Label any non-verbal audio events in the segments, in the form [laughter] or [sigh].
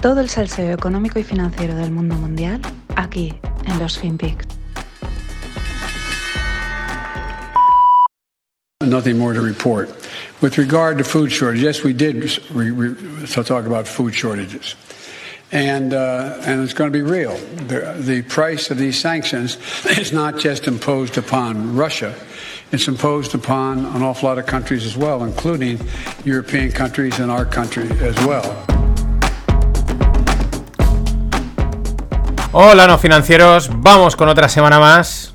Todo el salseo económico y financiero del mundo mundial aquí en los FinPix. Nothing more to report. With regard to food shortages, yes, we did re- re- so talk about food shortages. And, uh, and it's going to be real. The, the price of these sanctions [laughs] is not just imposed upon Russia, it's imposed upon an awful lot of countries as well, including European countries and our country as well. Hola, no financieros. Vamos con otra semana más.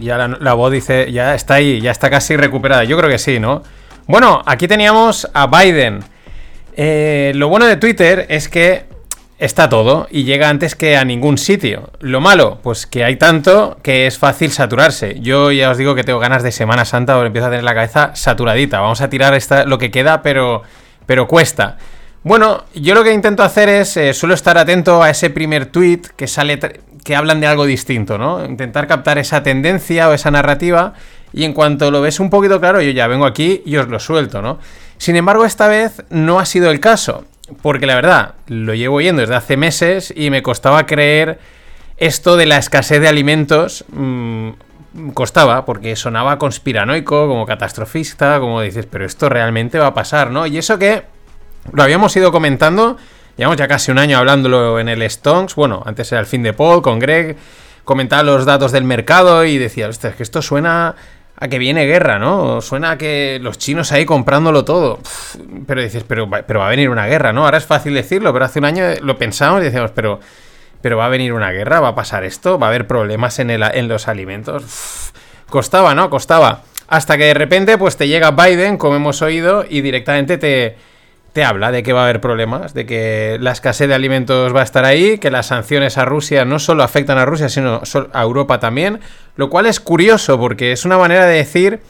Ya la, la voz dice, ya está ahí, ya está casi recuperada. Yo creo que sí, ¿no? Bueno, aquí teníamos a Biden. Eh, lo bueno de Twitter es que está todo y llega antes que a ningún sitio. Lo malo, pues que hay tanto que es fácil saturarse. Yo ya os digo que tengo ganas de Semana Santa o empiezo a tener la cabeza saturadita. Vamos a tirar lo que queda, pero, pero cuesta. Bueno, yo lo que intento hacer es, eh, suelo estar atento a ese primer tweet que sale, que hablan de algo distinto, ¿no? Intentar captar esa tendencia o esa narrativa y en cuanto lo ves un poquito claro, yo ya vengo aquí y os lo suelto, ¿no? Sin embargo, esta vez no ha sido el caso, porque la verdad, lo llevo oyendo desde hace meses y me costaba creer esto de la escasez de alimentos. Mmm, costaba, porque sonaba conspiranoico, como catastrofista, como dices, pero esto realmente va a pasar, ¿no? Y eso que lo habíamos ido comentando, llevamos ya casi un año hablándolo en el Stonks, bueno, antes era el fin de Paul con Greg, comentaba los datos del mercado y decía, es que esto suena a que viene guerra, ¿no? Suena a que los chinos ahí comprándolo todo. Pero dices, pero, pero va a venir una guerra, ¿no? Ahora es fácil decirlo, pero hace un año lo pensamos y decíamos, pero, pero va a venir una guerra, va a pasar esto, va a haber problemas en, el, en los alimentos. Costaba, ¿no? Costaba. Hasta que de repente, pues te llega Biden, como hemos oído, y directamente te, te habla de que va a haber problemas, de que la escasez de alimentos va a estar ahí, que las sanciones a Rusia no solo afectan a Rusia, sino a Europa también, lo cual es curioso porque es una manera de decir,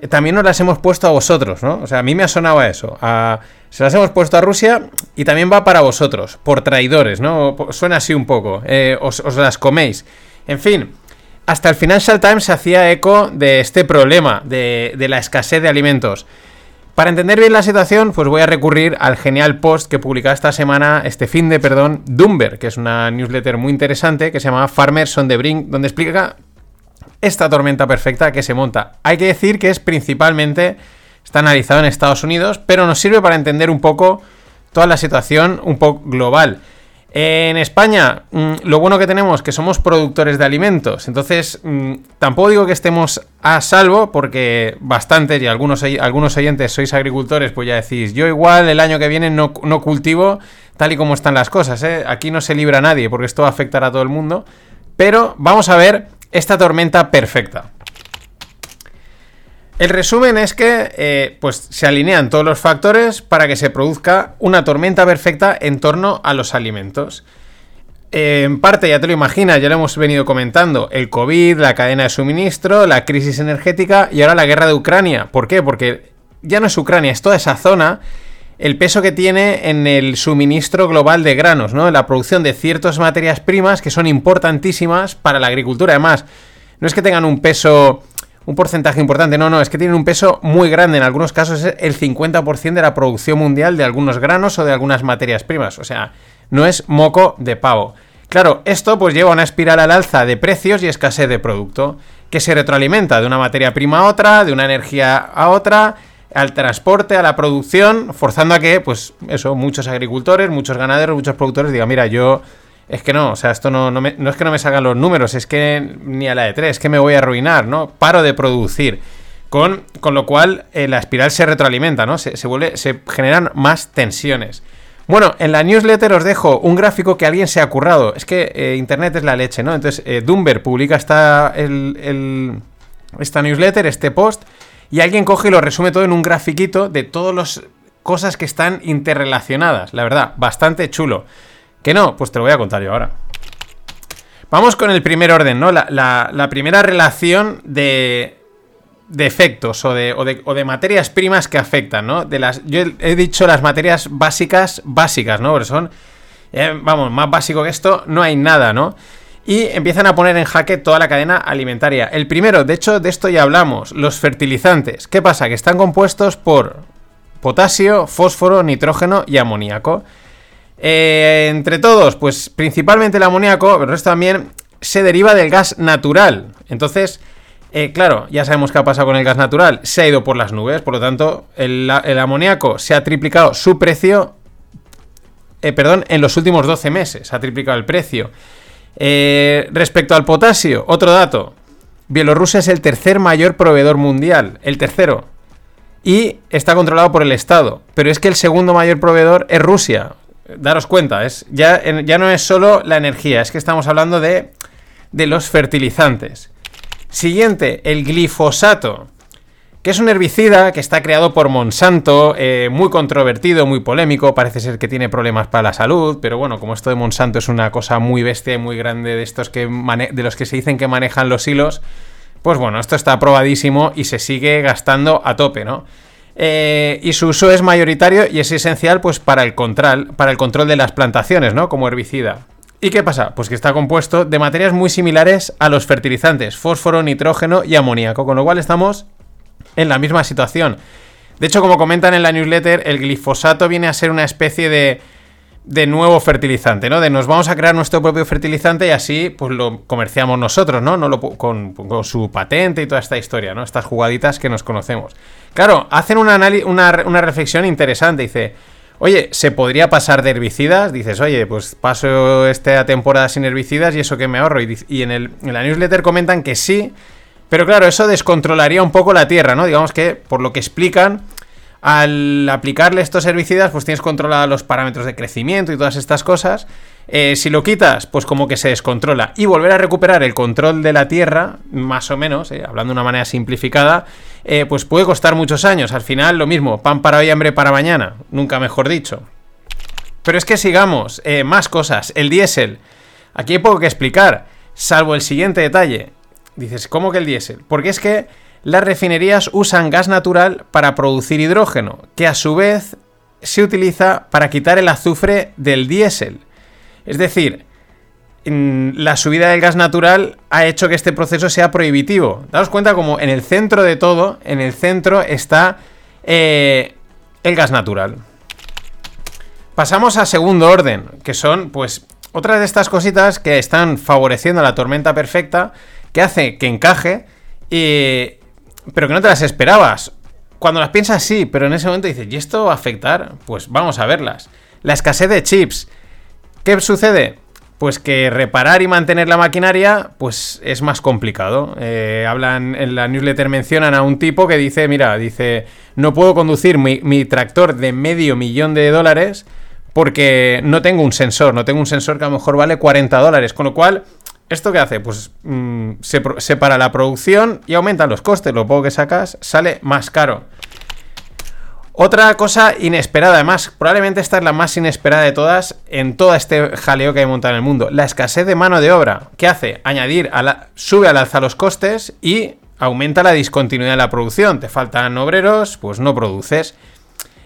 eh, también nos las hemos puesto a vosotros, ¿no? O sea, a mí me ha sonado eso, a, se las hemos puesto a Rusia y también va para vosotros, por traidores, ¿no? Suena así un poco, eh, os, las coméis. En fin, hasta el Financial Times se hacía eco de este problema, de la escasez de alimentos. Para entender bien la situación, pues voy a recurrir al genial post que publicaba esta semana, este fin de, perdón, Dumber, que es una newsletter muy interesante que se llama Farmers on the Brink, donde explica esta tormenta perfecta que se monta. Hay que decir que es principalmente, está analizado en Estados Unidos, pero nos sirve para entender un poco toda la situación un poco global. En España, mmm, lo bueno que tenemos es que somos productores de alimentos, entonces mmm, tampoco digo que estemos a salvo, porque bastantes y algunos, algunos oyentes sois agricultores, pues ya decís, yo igual el año que viene no, no cultivo tal y como están las cosas, ¿eh? aquí no se libra nadie, porque esto va a afectar a todo el mundo, pero vamos a ver esta tormenta perfecta. El resumen es que eh, pues se alinean todos los factores para que se produzca una tormenta perfecta en torno a los alimentos. En parte, ya te lo imaginas, ya lo hemos venido comentando, el COVID, la cadena de suministro, la crisis energética y ahora la guerra de Ucrania. ¿Por qué? Porque ya no es Ucrania, es toda esa zona, el peso que tiene en el suministro global de granos, ¿no? En la producción de ciertas materias primas que son importantísimas para la agricultura. Además, no es que tengan un peso un porcentaje importante. No, no, es que tienen un peso muy grande. En algunos casos es el 50% de la producción mundial de algunos granos o de algunas materias primas. O sea, no es moco de pavo. Claro, esto pues lleva a una espiral al alza de precios y escasez de producto, que se retroalimenta de una materia prima a otra, de una energía a otra, al transporte, a la producción, forzando a que, pues eso, muchos agricultores, muchos ganaderos, muchos productores digan, mira, yo es que no, o sea, esto no, no, me, es que no me salgan los números, es que ni a la de tres, es que me voy a arruinar, ¿no? Paro de producir. Con, con lo cual eh, la espiral se retroalimenta, ¿no? Se, se, vuelve, generan más tensiones. Bueno, en la newsletter os dejo un gráfico que alguien se ha currado. Es que eh, Internet es la leche, ¿no? Entonces, eh, Dumber publica esta, esta newsletter, este post, y alguien coge y lo resume todo en un grafiquito de todas las cosas que están interrelacionadas. La verdad, bastante chulo. ¿Que no? Pues te lo voy a contar yo ahora. Vamos con el primer orden, ¿no? La, la, primera relación de, de efectos o de, o, de, o de, materias primas que afectan, ¿no? De las, yo he dicho las materias básicas, básicas, ¿no? Porque son, eh, vamos, más básico que esto, no hay nada, ¿no? Y empiezan a poner en jaque toda la cadena alimentaria. El primero, de hecho, de esto ya hablamos, los fertilizantes. ¿Qué pasa? Que están compuestos por potasio, fósforo, nitrógeno y amoníaco. Eh, entre todos, pues principalmente el amoníaco, pero el resto también se deriva del gas natural. Entonces, eh, claro, ya sabemos qué ha pasado con el gas natural. Se ha ido por las nubes, por lo tanto, el, amoníaco se ha triplicado su precio. Eh, perdón, en los últimos 12 meses ha triplicado el precio. respecto al potasio, otro dato. Bielorrusia es el tercer mayor proveedor mundial. El tercero. Y está controlado por el Estado. Pero es que el segundo mayor proveedor es Rusia daros cuenta, es, ya, ya no es solo la energía, es que estamos hablando de, de los fertilizantes. Siguiente, el glifosato, que es un herbicida que está creado por Monsanto, eh, muy controvertido, muy polémico, parece ser que tiene problemas para la salud, pero bueno, como esto de Monsanto es una cosa muy bestia y muy grande de estos que de los que se dicen que manejan los hilos, pues bueno, esto está aprobadísimo y se sigue gastando a tope, ¿no? Eh, y su uso es mayoritario y es esencial pues, para, el control, para el control de las plantaciones, ¿no? Como herbicida. ¿Y qué pasa? Pues que está compuesto de materias muy similares a los fertilizantes, fósforo, nitrógeno y amoníaco, con lo cual estamos en la misma situación. De hecho, como comentan en la newsletter, el glifosato viene a ser una especie de de nuevo fertilizante, ¿no? De nos vamos a crear nuestro propio fertilizante y así pues lo comerciamos nosotros, ¿no? no lo, con, su patente y toda esta historia, ¿no? Estas jugaditas que nos conocemos. Claro, hacen una, reflexión interesante, dice, oye, ¿se podría pasar de herbicidas? Dices, oye, pues paso esta temporada sin herbicidas y eso que me ahorro. Y, en, el, en la newsletter comentan que sí, pero claro, eso descontrolaría un poco la tierra, ¿no? Digamos que, por lo que explican al aplicarle estos herbicidas, pues tienes controlados los parámetros de crecimiento y todas estas cosas. Eh, si lo quitas, pues como que se descontrola. Y volver a recuperar el control de la tierra, más o menos, eh, hablando de una manera simplificada, eh, pues puede costar muchos años. Al final, lo mismo, pan para hoy, hambre para mañana. Nunca mejor dicho. Pero es que sigamos, más cosas. El diésel. Aquí hay poco que explicar, salvo el siguiente detalle. Dices, ¿cómo que el diésel? Porque es que las refinerías usan gas natural para producir hidrógeno, que a su vez se utiliza para quitar el azufre del diésel. Es decir, la subida del gas natural ha hecho que este proceso sea prohibitivo. Daos cuenta como en el centro de todo, en el centro está eh, el gas natural. Pasamos a segundo orden, que son pues otras de estas cositas que están favoreciendo la tormenta perfecta, que hace que encaje y, pero que no te las esperabas. Cuando las piensas, sí, pero en ese momento dices, ¿y esto va a afectar? Pues vamos a verlas. La escasez de chips. ¿Qué sucede? Pues que reparar y mantener la maquinaria, pues es más complicado. Eh, hablan, en la newsletter mencionan a un tipo que dice, mira, dice, no puedo conducir mi, mi tractor de medio millón de dólares porque no tengo un sensor, no tengo un sensor que a lo mejor vale 40 dólares, con lo cual ¿Esto qué hace? Pues mm, se separa la producción y aumenta los costes. Lo poco que sacas sale más caro. Otra cosa inesperada, además, probablemente esta es la más inesperada de todas en todo este jaleo que hay montado en el mundo. La escasez de mano de obra. ¿Qué hace? Añadir, a la, sube al alza los costes y aumenta la discontinuidad de la producción. Te faltan obreros, pues no produces.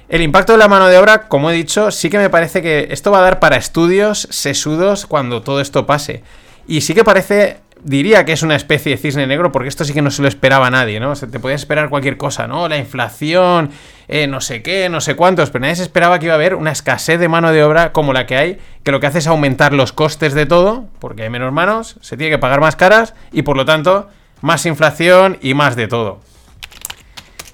El impacto de la mano de obra, como he dicho, sí que me parece que esto va a dar para estudios sesudos cuando todo esto pase. Y sí que parece, diría que es una especie de cisne negro, porque esto sí que no se lo esperaba nadie, ¿no? O te podía esperar cualquier cosa, ¿no? La inflación, eh, no sé qué, no sé cuántos, pero nadie se esperaba que iba a haber una escasez de mano de obra como la que hay, que lo que hace es aumentar los costes de todo, porque hay menos manos, se tiene que pagar más caras y por lo tanto más inflación y más de todo.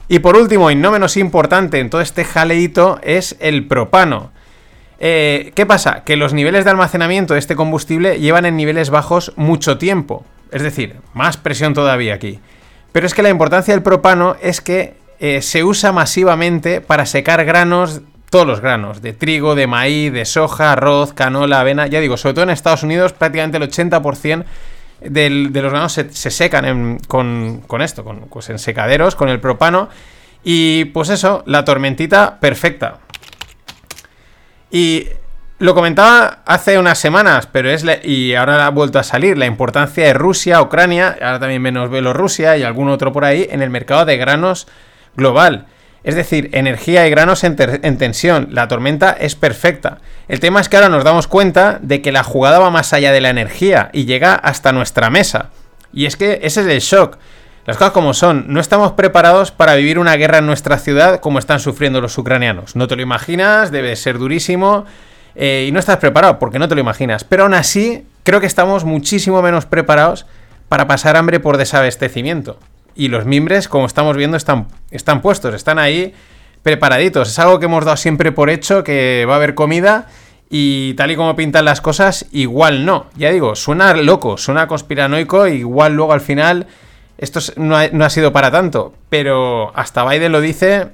Y por último, y no menos importante en todo este jaleito, es el propano. Eh, ¿Qué pasa? Que los niveles de almacenamiento de este combustible llevan en niveles bajos mucho tiempo. Es decir, más presión todavía aquí. Pero es que la importancia del propano es que eh, se usa masivamente para secar granos, todos los granos, de trigo, de maíz, de soja, arroz, canola, avena. Ya digo, sobre todo en Estados Unidos prácticamente el 80% de los granos se, secan con, esto, con, pues en secaderos, con el propano. Y pues eso, la tormentita perfecta. Y lo comentaba hace unas semanas, pero es y ahora ha vuelto a salir la importancia de Rusia, Ucrania, ahora también menos Bielorrusia y algún otro por ahí en el mercado de granos global. Es decir, energía y granos en, en, tensión. La tormenta es perfecta. El tema es que ahora nos damos cuenta de que la jugada va más allá de la energía y llega hasta nuestra mesa. Y es que ese es el shock. Las cosas como son, no estamos preparados para vivir una guerra en nuestra ciudad como están sufriendo los ucranianos. No te lo imaginas, debe ser durísimo. eh, y no estás preparado porque no te lo imaginas. Pero aún así, creo que estamos muchísimo menos preparados para pasar hambre por desabastecimiento. Y los mimbres, como estamos viendo, están, están puestos, están ahí preparaditos. Es algo que hemos dado siempre por hecho, que va a haber comida y tal y como pintan las cosas, igual no. Ya digo, suena loco, suena conspiranoico, igual luego al final esto no ha, sido para tanto. Pero hasta Biden lo dice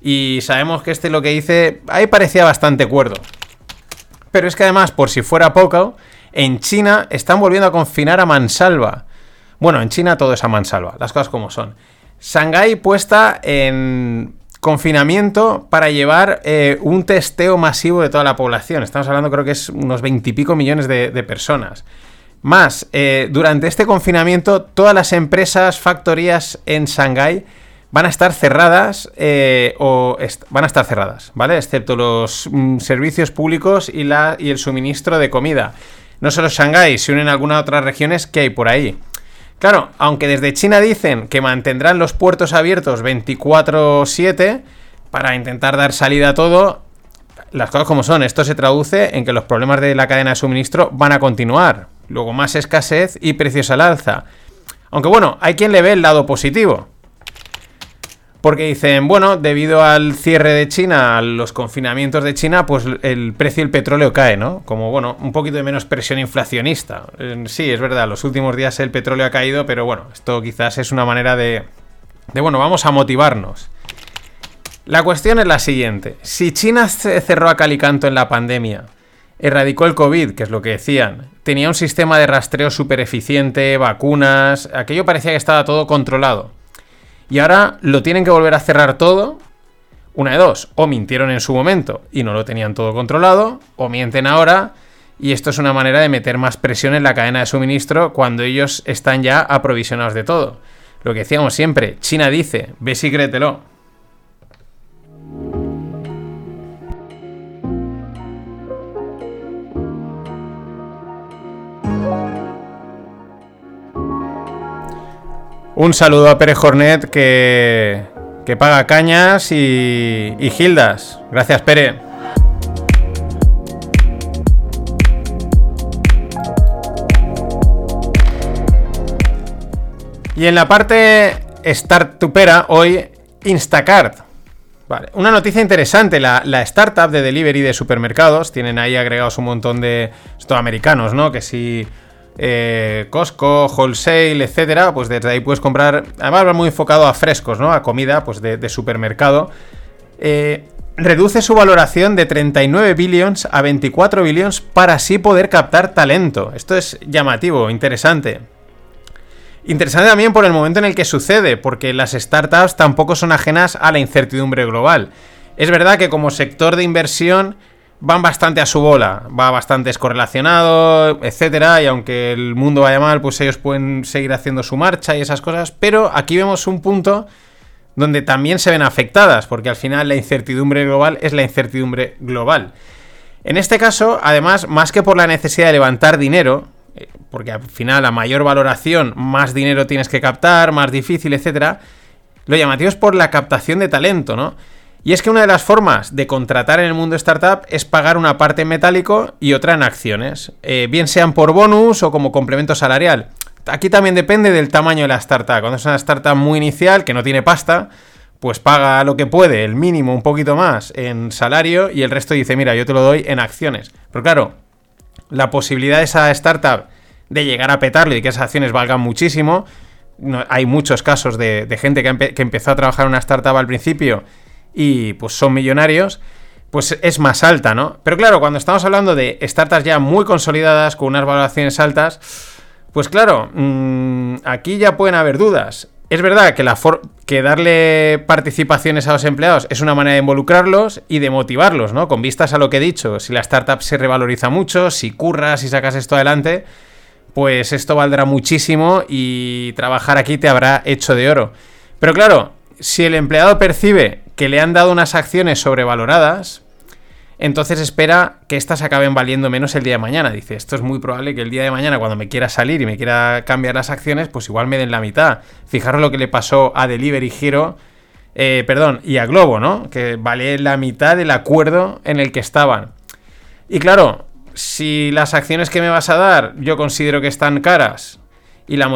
y sabemos que este lo que dice ahí parecía bastante cuerdo. Pero es que además, por si fuera poco, en China están volviendo a confinar a mansalva. Bueno, en China todo es a mansalva, las cosas como son. Shanghái puesta en confinamiento para llevar eh, un testeo masivo de toda la población. Estamos hablando creo que es unos veintipico millones de, personas. Más, eh, durante este confinamiento todas las empresas, factorías en Shanghái van a estar cerradas eh, o van a estar cerradas, ¿vale? Excepto los mm, servicios públicos y, la, y el suministro de comida. No solo Shanghái, se unen algunas otras regiones que hay por ahí. Claro, aunque desde China dicen que mantendrán los puertos abiertos 24/7 para intentar dar salida a todo, las cosas como son, esto se traduce en que los problemas de la cadena de suministro van a continuar. Luego más escasez y precios al alza. Aunque bueno, hay quien le ve el lado positivo. Porque dicen, bueno, debido al cierre de China, a los confinamientos de China, pues el precio del petróleo cae, ¿no? Como, bueno, un poquito de menos presión inflacionista. Sí, es verdad, los últimos días el petróleo ha caído, pero bueno, esto quizás es una manera de, de bueno, vamos a motivarnos. La cuestión es la siguiente. Si China se cerró a calicanto en la pandemia, erradicó el COVID, que es lo que decían, tenía un sistema de rastreo súper eficiente, vacunas, aquello parecía que estaba todo controlado y ahora lo tienen que volver a cerrar todo. Una de dos, o mintieron en su momento y no lo tenían todo controlado, o mienten ahora y esto es una manera de meter más presión en la cadena de suministro cuando ellos están ya aprovisionados de todo. Lo que decíamos siempre, China dice, ve y créetelo. Un saludo a Pérez Jornet que, que paga cañas y, y gildas. Gracias, Pere. Y en la parte startupera, hoy Instacart. Vale, una noticia interesante, la, la, startup de delivery de supermercados, tienen ahí agregados un montón de... Esto americanos, ¿no? Que si eh, Costco, Wholesale, etcétera, pues desde ahí puedes comprar. Además, va muy enfocado a frescos, ¿no? A comida, pues de, supermercado. Eh, reduce su valoración de 39 billions a 24 billions para así poder captar talento. Esto es llamativo, interesante. Interesante también por el momento en el que sucede, porque las startups tampoco son ajenas a la incertidumbre global. Es verdad que como sector de inversión van bastante a su bola, va bastante escorrelacionado, etcétera, y aunque el mundo vaya mal, pues ellos pueden seguir haciendo su marcha y esas cosas, pero aquí vemos un punto donde también se ven afectadas, porque al final la incertidumbre global es la incertidumbre global. En este caso, además, más que por la necesidad de levantar dinero, eh, porque al final a mayor valoración, más dinero tienes que captar, más difícil, etcétera, lo llamativo es por la captación de talento, ¿no? Y es que una de las formas de contratar en el mundo startup es pagar una parte en metálico y otra en acciones, eh, bien sean por bonus o como complemento salarial. Aquí también depende del tamaño de la startup. Cuando es una startup muy inicial que no tiene pasta, pues paga lo que puede, el mínimo, un poquito más en salario y el resto dice, mira, yo te lo doy en acciones. Pero claro, la posibilidad de esa startup de llegar a petarlo y que esas acciones valgan muchísimo, hay muchos casos de, gente que, que empezó a trabajar en una startup al principio y pues son millonarios, pues es más alta, ¿no? Pero claro, cuando estamos hablando de startups ya muy consolidadas, con unas valoraciones altas, pues claro, mm, aquí ya pueden haber dudas. Es verdad que, la que darle participaciones a los empleados es una manera de involucrarlos y de motivarlos, ¿no? Con vistas a lo que he dicho, si la startup se revaloriza mucho, si curras, si sacas esto adelante, pues esto valdrá muchísimo y trabajar aquí te habrá hecho de oro. Pero claro, si el empleado percibe que le han dado unas acciones sobrevaloradas, entonces espera que éstas acaben valiendo menos el día de mañana. Dice, esto es muy probable que el día de mañana, cuando me quiera salir y me quiera cambiar las acciones, pues igual me den la mitad. Fijaros lo que le pasó a Delivery Hero, eh, perdón, y a Globo, ¿no? Que vale la mitad del acuerdo en el que estaban. Y claro, si las acciones que me vas a dar yo considero que están caras y la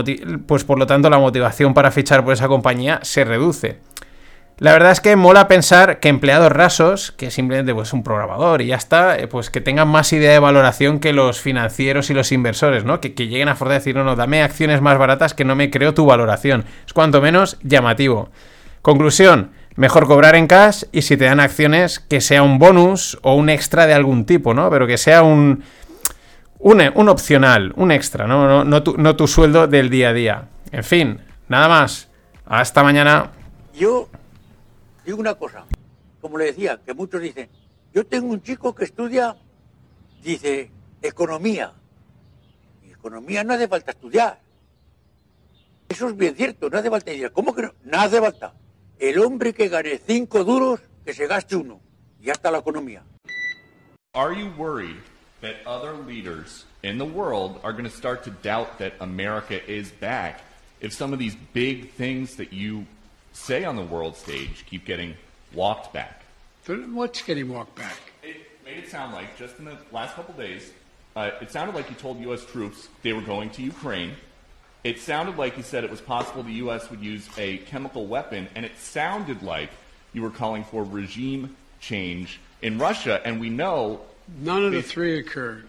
pues por lo tanto la motivación para fichar por esa compañía se reduce. La verdad es que mola pensar que empleados rasos, que simplemente pues un programador y ya está, eh, pues que tengan más idea de valoración que los financieros y los inversores, ¿no? Que, lleguen a Ford decir, no, no, dame acciones más baratas que no me creo tu valoración. Es cuanto menos llamativo. Conclusión, mejor cobrar en cash y si te dan acciones que sea un bonus o un extra de algún tipo, ¿no? Pero que sea un, un, opcional, un extra, ¿no? No, tu, no tu sueldo del día a día. En fin, nada más. Hasta mañana. Yo digo una cosa, como le decía, que muchos dicen, yo tengo un chico que estudia, dice, economía. Y economía no hace falta estudiar. Eso es bien cierto, no hace falta estudiar. ¿Cómo que no? No hace falta. El hombre que gane cinco duros, que se gaste uno. Y ya está la economía. Are you worried that other leaders in the world are going to start to doubt that America is back if some of these big things that you say on the world stage keep getting walked back. What's getting walked back? It made it sound like just in the last couple days, uh, it sounded like you told U.S. troops they were going to Ukraine. It sounded like you said it was possible the U.S. would use a chemical weapon, and it sounded like you were calling for regime change in Russia. And we know none of the three occurred.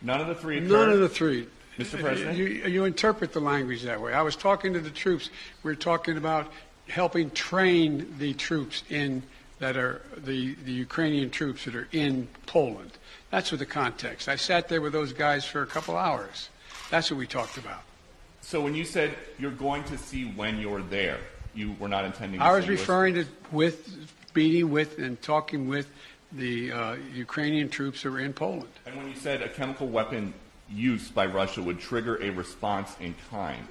None of the three occurred. None of the three. Mr. President, you, you interpret the language that way. I was talking to the troops. We we're talking about helping train the troops in that are the, the Ukrainian troops that are in Poland. That's what the context. I sat there with those guys for a couple hours. That's what we talked about. So when you said you're going to see when you're there, you were not intending. I was referring to with meeting with and talking with the uh, Ukrainian troops that were in Poland. And when you said a chemical weapon use by Russia would trigger a response in kind,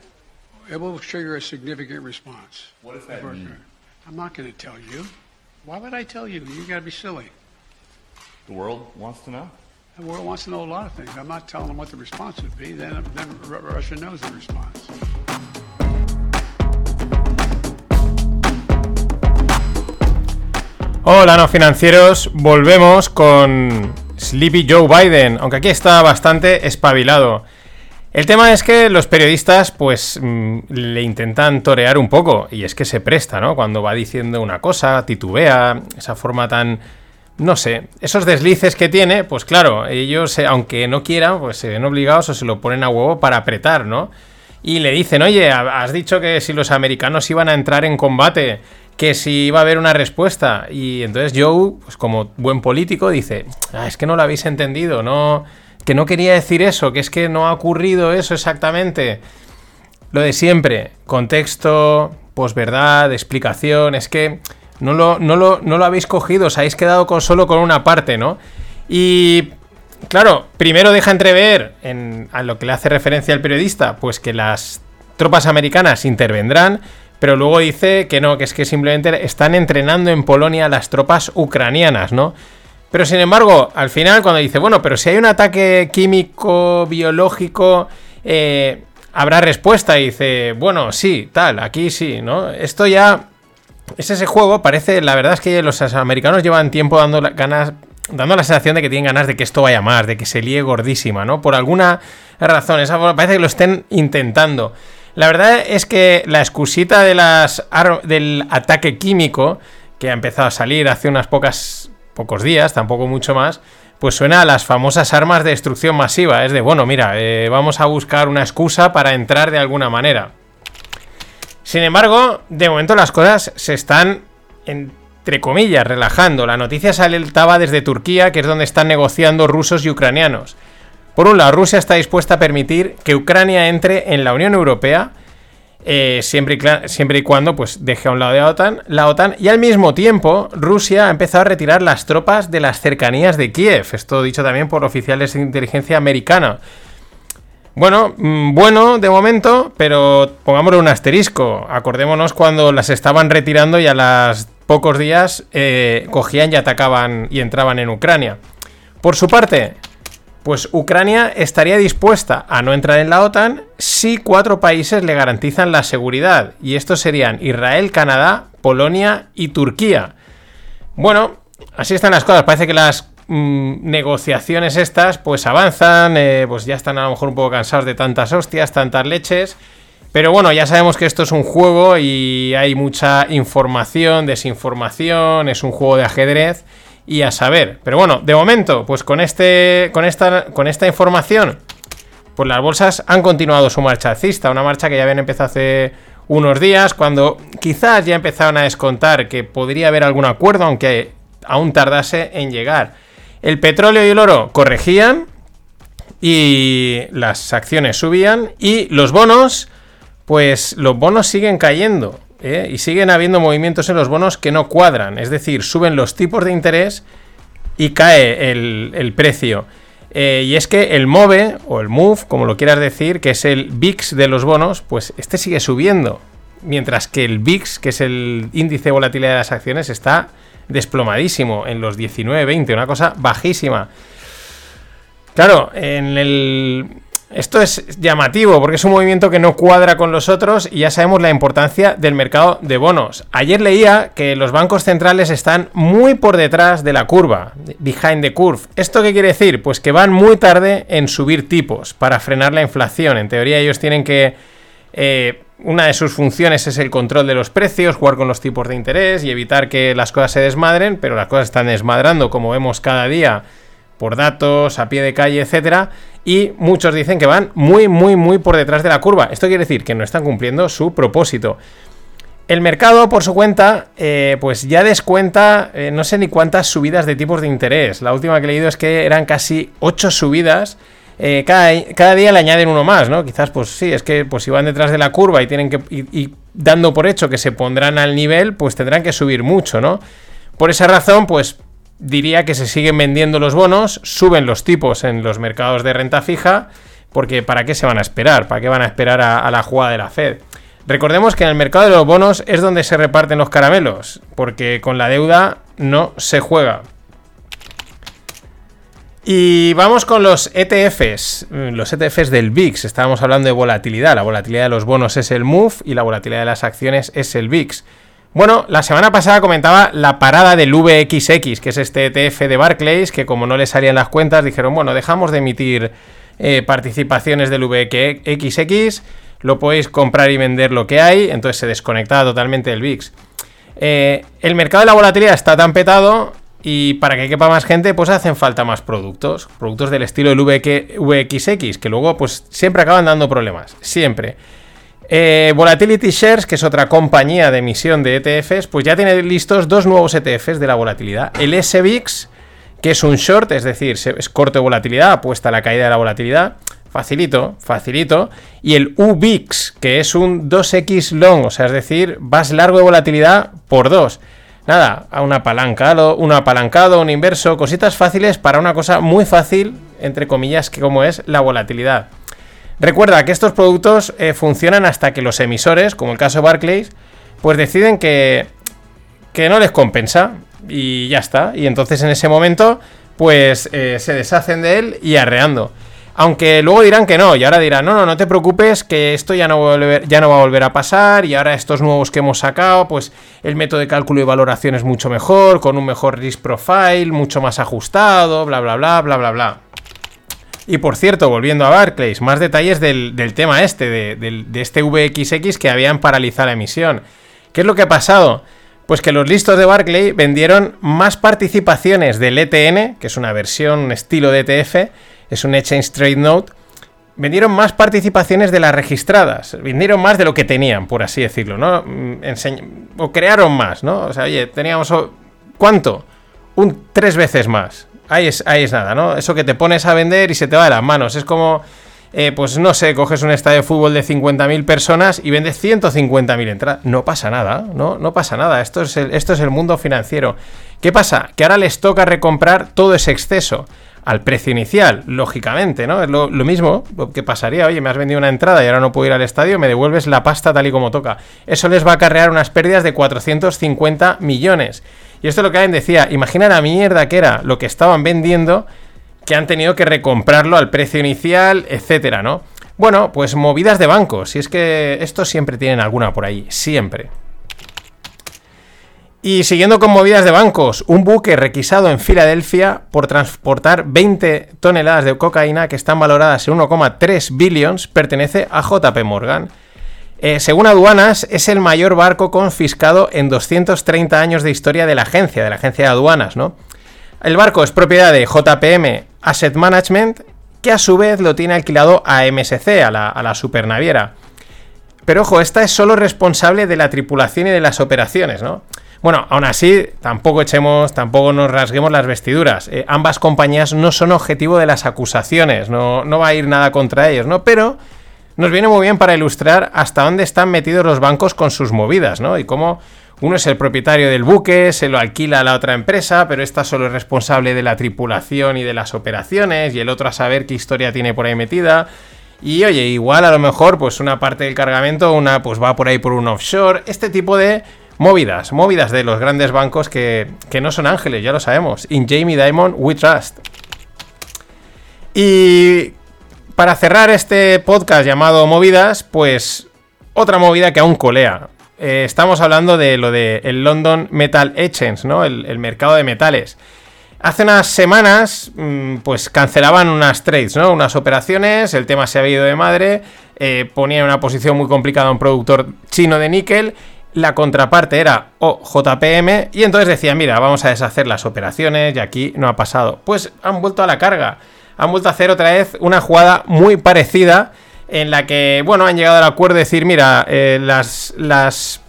it will trigger a significant response. What does that mean? I'm not going to tell you. Why would I tell you? You got to be silly. The world wants to know. The world wants to know a lot of things. I'm not telling them what the response would be. Then, then Russia knows the response. Hola, no financieros. Volvemos con Sleepy Joe Biden, aunque aquí está bastante espabilado. El tema es que los periodistas, pues, mm, le intentan torear un poco, y es que se presta, ¿no? Cuando va diciendo una cosa, titubea, esa forma tan. No sé, esos deslices que tiene, pues claro, ellos, eh, aunque no quieran, pues se ven obligados o se lo ponen a huevo para apretar, ¿no? Y le dicen, oye, has dicho que si los americanos iban a entrar en combate, que si iba a haber una respuesta. Y entonces Joe, pues como buen político, dice, ah, es que no lo habéis entendido, no que no quería decir eso, que es que no ha ocurrido eso exactamente. Lo de siempre, contexto, posverdad, explicación, es que no lo, no lo, habéis cogido, os habéis quedado con, solo con una parte, ¿no? Y claro, primero deja entrever en, a lo que le hace referencia al periodista, pues que las tropas americanas intervendrán, pero luego dice que no, que es que simplemente están entrenando en Polonia las tropas ucranianas, ¿no? Pero sin embargo, al final, cuando dice, bueno, pero si hay un ataque químico, biológico, eh, habrá respuesta. Y dice, bueno, sí, tal, aquí sí, ¿no? Esto ya. Es ese juego, parece. La verdad es que los americanos llevan tiempo dando ganas. Dando la sensación de que tienen ganas de que esto vaya más, de que se líe gordísima, ¿no? Por alguna razón. Esa, parece que lo estén intentando. La verdad es que la excusita de las del ataque químico, que ha empezado a salir hace unas pocas pocos días, tampoco mucho más, pues suena a las famosas armas de destrucción masiva. Es de, bueno, mira, eh, vamos a buscar una excusa para entrar de alguna manera. Sin embargo, de momento las cosas se están, entre comillas, relajando. La noticia saltaba desde Turquía, que es donde están negociando rusos y ucranianos. Por un lado, Rusia está dispuesta a permitir que Ucrania entre en la Unión Europea eh, siempre, y siempre y cuando pues, deje a un lado de la OTAN, la OTAN. Y al mismo tiempo, Rusia ha empezado a retirar las tropas de las cercanías de Kiev. Esto dicho también por oficiales de inteligencia americana. Bueno, mm, bueno de momento, pero pongámosle un asterisco. Acordémonos cuando las estaban retirando y a los pocos días eh, cogían y atacaban y entraban en Ucrania. Por su parte, pues Ucrania estaría dispuesta a no entrar en la OTAN si cuatro países le garantizan la seguridad. Y estos serían Israel, Canadá, Polonia y Turquía. Bueno, así están las cosas. Parece que las mm, negociaciones estas pues avanzan, eh, pues ya están a lo mejor un poco cansados de tantas hostias, tantas leches. Pero bueno, ya sabemos que esto es un juego y hay mucha información, desinformación, es un juego de ajedrez y a saber. Pero bueno, de momento, pues con, este, con, esta, con esta información, pues las bolsas han continuado su marcha alcista, una marcha que ya habían empezado hace unos días, cuando quizás ya empezaron a descontar que podría haber algún acuerdo, aunque aún tardase en llegar. El petróleo y el oro corregían y las acciones subían y los bonos, pues los bonos siguen cayendo ¿eh? y siguen habiendo movimientos en los bonos que no cuadran, es decir, suben los tipos de interés y cae el, precio. Eh, y es que el MOVE, o el MOVE, como lo quieras decir, que es el VIX de los bonos, pues este sigue subiendo. Mientras que el VIX, que es el índice de volatilidad de las acciones, está desplomadísimo en los 19-20, una cosa bajísima. Claro, en el... Esto es llamativo porque es un movimiento que no cuadra con los otros y ya sabemos la importancia del mercado de bonos. Ayer leía que los bancos centrales están muy por detrás de la curva, behind the curve. ¿Esto qué quiere decir? Pues que van muy tarde en subir tipos para frenar la inflación. En teoría ellos tienen que eh, una de sus funciones es el control de los precios, jugar con los tipos de interés y evitar que las cosas se desmadren, pero las cosas están desmadrando, como vemos cada día, por datos, a pie de calle, etcétera, y muchos dicen que van muy, muy, muy por detrás de la curva. Esto quiere decir que no están cumpliendo su propósito. El mercado, por su cuenta, eh, pues ya descuenta eh, no sé ni cuántas subidas de tipos de interés. La última que he leído es que eran casi 8 subidas eh, cada, día le añaden uno más, ¿no? Quizás, pues sí, es que pues si van detrás de la curva y tienen que. Y, dando por hecho que se pondrán al nivel, pues tendrán que subir mucho, ¿no? Por esa razón, pues diría que se siguen vendiendo los bonos, suben los tipos en los mercados de renta fija, porque ¿para qué se van a esperar? ¿Para qué van a esperar a, la jugada de la Fed? Recordemos que en el mercado de los bonos es donde se reparten los caramelos, porque con la deuda no se juega. Y vamos con los ETFs, mm, los ETFs del VIX. Estábamos hablando de volatilidad. La volatilidad de los bonos es el MOVE y la volatilidad de las acciones es el VIX. Bueno, la semana pasada comentaba la parada del VXX, que es este ETF de Barclays, que como no le salían las cuentas, dijeron, bueno, dejamos de emitir eh, participaciones del VXX, lo podéis comprar y vender lo que hay, entonces se desconectaba totalmente el VIX. Eh, el mercado de la volatilidad está tan petado y para que quepa más gente, pues hacen falta más productos. Productos del estilo del VXX, que luego pues siempre acaban dando problemas. Siempre. Eh, Volatility Shares, que es otra compañía de emisión de ETFs, pues ya tiene listos dos nuevos ETFs de la volatilidad. El SVIX, que es un short, es decir, es corto de volatilidad, apuesta a la caída de la volatilidad. Facilito, facilito. Y el UVIX, que es un 2X long, o sea, es decir, vas largo de volatilidad por 2 nada, a un apalancado, un apalancado, un inverso, cositas fáciles para una cosa muy fácil, entre comillas, que como es la volatilidad. Recuerda que estos productos eh, funcionan hasta que los emisores, como el caso de Barclays, pues deciden que, que no les compensa y ya está. Y entonces en ese momento, pues eh, se deshacen de él y arreando. Aunque luego dirán que no, y ahora dirán, no, no, no te preocupes, que esto ya no, volver, ya no va a volver a pasar, y ahora estos nuevos que hemos sacado, pues el método de cálculo y valoración es mucho mejor, con un mejor risk profile, mucho más ajustado, bla, bla, bla, bla, bla, bla. Y por cierto, volviendo a Barclays, más detalles del, tema este, de, de este VXX que habían paralizado la emisión. ¿Qué es lo que ha pasado? Pues que los listos de Barclay vendieron más participaciones del ETN, que es una versión, un estilo de ETF, es un Exchange Trade Note, vendieron más participaciones de las registradas, vendieron más de lo que tenían, por así decirlo, ¿no? Mm, o crearon más, ¿no? O sea, oye, teníamos... ¿Cuánto? Un tres veces más. Ahí es, ahí es nada, ¿no? Eso que te pones a vender y se te va de las manos. Es como... Eh, pues no sé, coges un estadio de fútbol de 50.000 personas y vendes 150.000 entradas. No pasa nada, ¿no? No pasa nada. Esto es, esto es el mundo financiero. ¿Qué pasa? Que ahora les toca recomprar todo ese exceso al precio inicial, lógicamente, ¿no? Es lo, mismo que pasaría, oye, me has vendido una entrada y ahora no puedo ir al estadio, me devuelves la pasta tal y como toca. Eso les va a acarrear unas pérdidas de 450 millones. Y esto es lo que alguien decía, imagina la mierda que era lo que estaban vendiendo, que han tenido que recomprarlo al precio inicial, etcétera, ¿no? Bueno, pues movidas de bancos, y es que estos siempre tienen alguna por ahí, siempre. Y siguiendo con movidas de bancos, un buque requisado en Filadelfia por transportar 20 toneladas de cocaína que están valoradas en 1,3 billions pertenece a JP Morgan. Eh, según aduanas, es el mayor barco confiscado en 230 años de historia de la agencia, de la agencia de aduanas, ¿no? El barco es propiedad de JPM Asset Management, que a su vez lo tiene alquilado a MSC, a la, supernaviera. Pero ojo, esta es solo responsable de la tripulación y de las operaciones, ¿no? Bueno, aún así, tampoco echemos, tampoco nos rasguemos las vestiduras. Eh, ambas compañías no son objetivo de las acusaciones, no, no va a ir nada contra ellos, ¿no? Pero nos viene muy bien para ilustrar hasta dónde están metidos los bancos con sus movidas, ¿no? Y cómo uno es el propietario del buque, se lo alquila a la otra empresa, pero esta solo es responsable de la tripulación y de las operaciones, y el otro a saber qué historia tiene por ahí metida. Y oye, igual a lo mejor, pues una parte del cargamento, una pues va por ahí por un offshore. Este tipo de Movidas, movidas de los grandes bancos que, no son ángeles, ya lo sabemos. In Jamie Dimon, we trust. Y para cerrar este podcast llamado Movidas, pues otra movida que aún colea. Eh, estamos hablando de lo del el London Metal Exchange, ¿no? El, mercado de metales. Hace unas semanas, mm, pues cancelaban unas trades, ¿no? Unas operaciones, el tema se había ido de madre, eh, ponía en una posición muy complicada a un productor chino de níquel la contraparte era OJPM y entonces decía, mira, vamos a deshacer las operaciones y aquí no ha pasado. Pues han vuelto a la carga, han vuelto a hacer otra vez una jugada muy parecida en la que, bueno, han llegado al acuerdo de decir, mira, eh, las, las,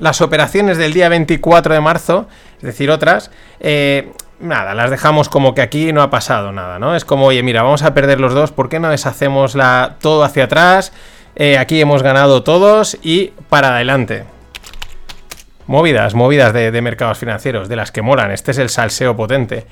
las operaciones del día 24 de marzo, es decir, otras, eh, nada, las dejamos como que aquí no ha pasado nada, ¿no? Es como, oye, mira, vamos a perder los dos, ¿por qué no deshacemos la, todo hacia atrás? Eh, aquí hemos ganado todos y para adelante. Movidas, movidas de, mercados financieros, de las que molan. Este es el salseo potente.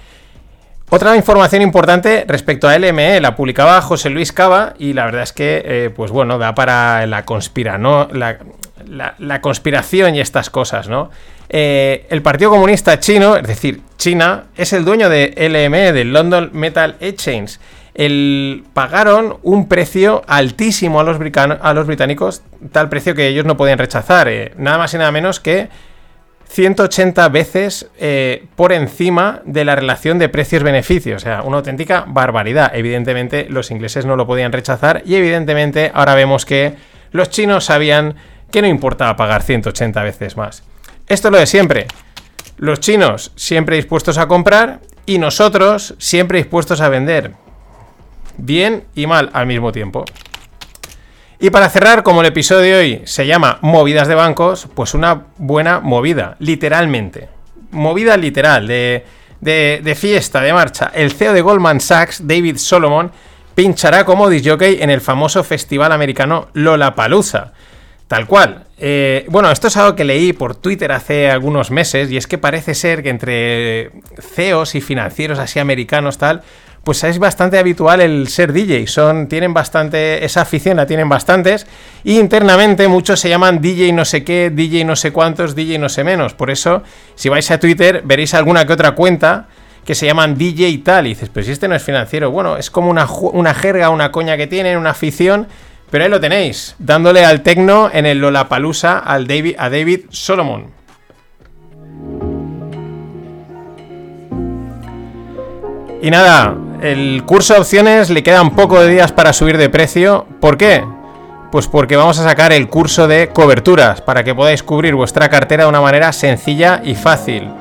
Otra información importante respecto a LME, la publicaba José Luis Cava y la verdad es que, eh, pues bueno, da para la, conspira, ¿no? la, conspiración y estas cosas, ¿no? Eh, el Partido Comunista Chino, es decir, China, es el dueño de LME, del London Metal Exchange. El, pagaron un precio altísimo a los, a los británicos, tal precio que ellos no podían rechazar, eh, nada más y nada menos que 180 veces eh, por encima de la relación de precios-beneficios, o sea, una auténtica barbaridad. Evidentemente los ingleses no lo podían rechazar y evidentemente ahora vemos que los chinos sabían que no importaba pagar 180 veces más. Esto es lo de siempre. Los chinos siempre dispuestos a comprar y nosotros siempre dispuestos a vender bien y mal al mismo tiempo. Y para cerrar, como el episodio de hoy se llama Movidas de bancos, pues una buena movida, literalmente. Movida literal, de, de, fiesta, de marcha. El CEO de Goldman Sachs, David Solomon, pinchará como disjockey en el famoso festival americano Lollapalooza. Tal cual. Eh, bueno, esto es algo que leí por Twitter hace algunos meses y es que parece ser que entre CEOs y financieros así americanos tal, pues es bastante habitual el ser DJ. Son, tienen bastante, esa afición la tienen bastantes. Y internamente muchos se llaman DJ no sé qué, DJ no sé cuántos, DJ no sé menos. Por eso, si vais a Twitter, veréis alguna que otra cuenta que se llaman DJ y tal. Y dices, pues si este no es financiero. Bueno, es como una, una jerga, una coña que tienen, una afición. Pero ahí lo tenéis, dándole al tecno en el Lollapalooza al David, a David Solomon. Y nada, el curso de opciones le quedan poco de días para subir de precio. ¿Por qué? Pues porque vamos a sacar el curso de coberturas para que podáis cubrir vuestra cartera de una manera sencilla y fácil.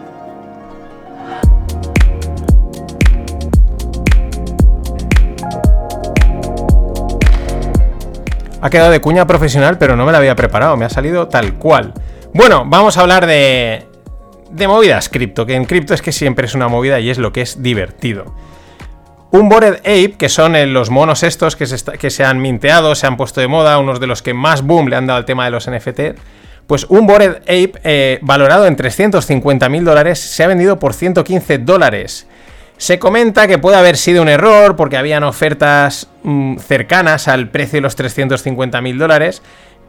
Ha quedado de cuña profesional, pero no me la había preparado, me ha salido tal cual. Bueno, vamos a hablar de, de movidas cripto, que en cripto es que siempre es una movida y es lo que es divertido. Un Bored Ape, que son eh, los monos estos que se, han minteado, se han puesto de moda, unos de los que más boom le han dado al tema de los NFT, pues un Bored Ape eh, valorado en 350 mil dólares se ha vendido por 115 dólares. Se comenta que puede haber sido un error porque habían ofertas mm, cercanas al precio de los 350 mil dólares,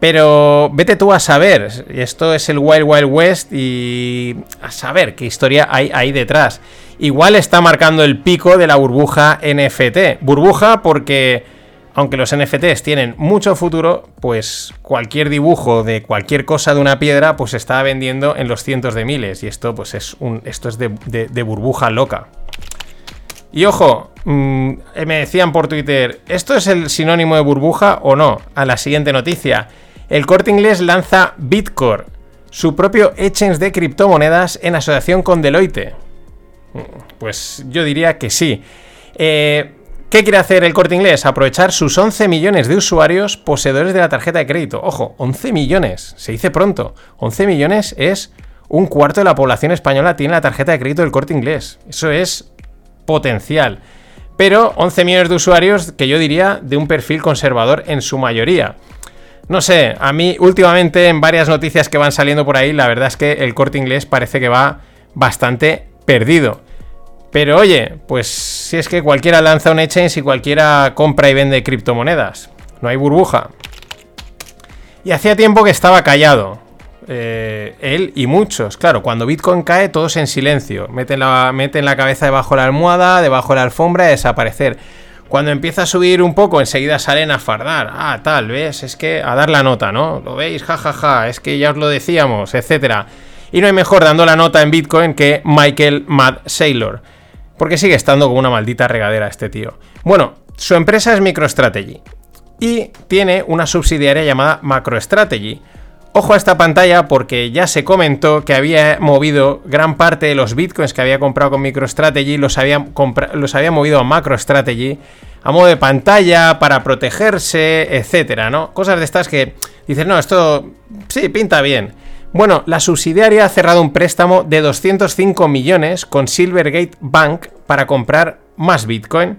pero vete tú a saber, esto es el Wild Wild West y a saber qué historia hay ahí detrás. Igual está marcando el pico de la burbuja NFT. Burbuja porque aunque los NFTs tienen mucho futuro, pues cualquier dibujo de cualquier cosa de una piedra, pues se está vendiendo en los cientos de miles. Y esto, pues es un. Esto es de, de burbuja loca. Y ojo, mm, me decían por Twitter, ¿esto es el sinónimo de burbuja o no? A la siguiente noticia. El corte inglés lanza Bitcore, su propio exchange de criptomonedas en asociación con Deloitte. Mm, pues yo diría que sí. Eh, ¿Qué quiere hacer el corte inglés? Aprovechar sus 11 millones de usuarios poseedores de la tarjeta de crédito. Ojo, 11 millones, se dice pronto. 11 millones es un cuarto de la población española tiene la tarjeta de crédito del corte inglés. Eso es potencial. Pero 11 millones de usuarios que yo diría de un perfil conservador en su mayoría. No sé, a mí últimamente en varias noticias que van saliendo por ahí, la verdad es que el corte inglés parece que va bastante perdido. Pero oye, pues si es que cualquiera lanza un exchange y cualquiera compra y vende criptomonedas. No hay burbuja. Y hacía tiempo que estaba callado. Eh, él y muchos. Claro, cuando Bitcoin cae, todos en silencio. Meten la, meten la cabeza debajo de la almohada, debajo de la alfombra y desaparecer. Cuando empieza a subir un poco, enseguida salen a fardar. Ah, tal, ¿ves? Es que a dar la nota, ¿no? ¿Lo veis? Ja, ja, ja. Es que ya os lo decíamos, etcétera. Y no hay mejor dando la nota en Bitcoin que Michael Mad Saylor. Porque sigue estando como una maldita regadera este tío. Bueno, su empresa es MicroStrategy. Y tiene una subsidiaria llamada MacroStrategy Ojo a esta pantalla porque ya se comentó que había movido gran parte de los bitcoins que había comprado con MicroStrategy, los había, los había movido a MacroStrategy a modo de pantalla para protegerse, etcétera, ¿no? Cosas de estas que dices, no, esto sí, pinta bien. Bueno, la subsidiaria ha cerrado un préstamo de 205 millones con Silvergate Bank para comprar más Bitcoin.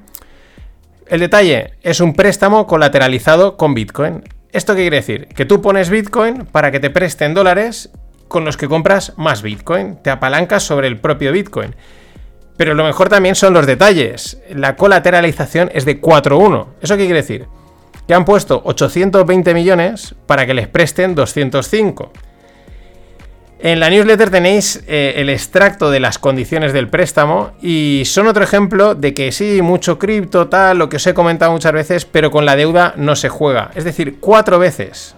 El detalle es un préstamo colateralizado con Bitcoin. ¿Esto qué quiere decir? Que tú pones Bitcoin para que te presten dólares con los que compras más Bitcoin. Te apalancas sobre el propio Bitcoin. Pero lo mejor también son los detalles. La colateralización es de 4-1. ¿Eso qué quiere decir? Que han puesto 820 millones para que les presten 205. En la newsletter tenéis eh, el extracto de las condiciones del préstamo y son otro ejemplo de que sí, mucho cripto, tal, lo que os he comentado muchas veces, pero con la deuda no se juega. Es decir, cuatro veces.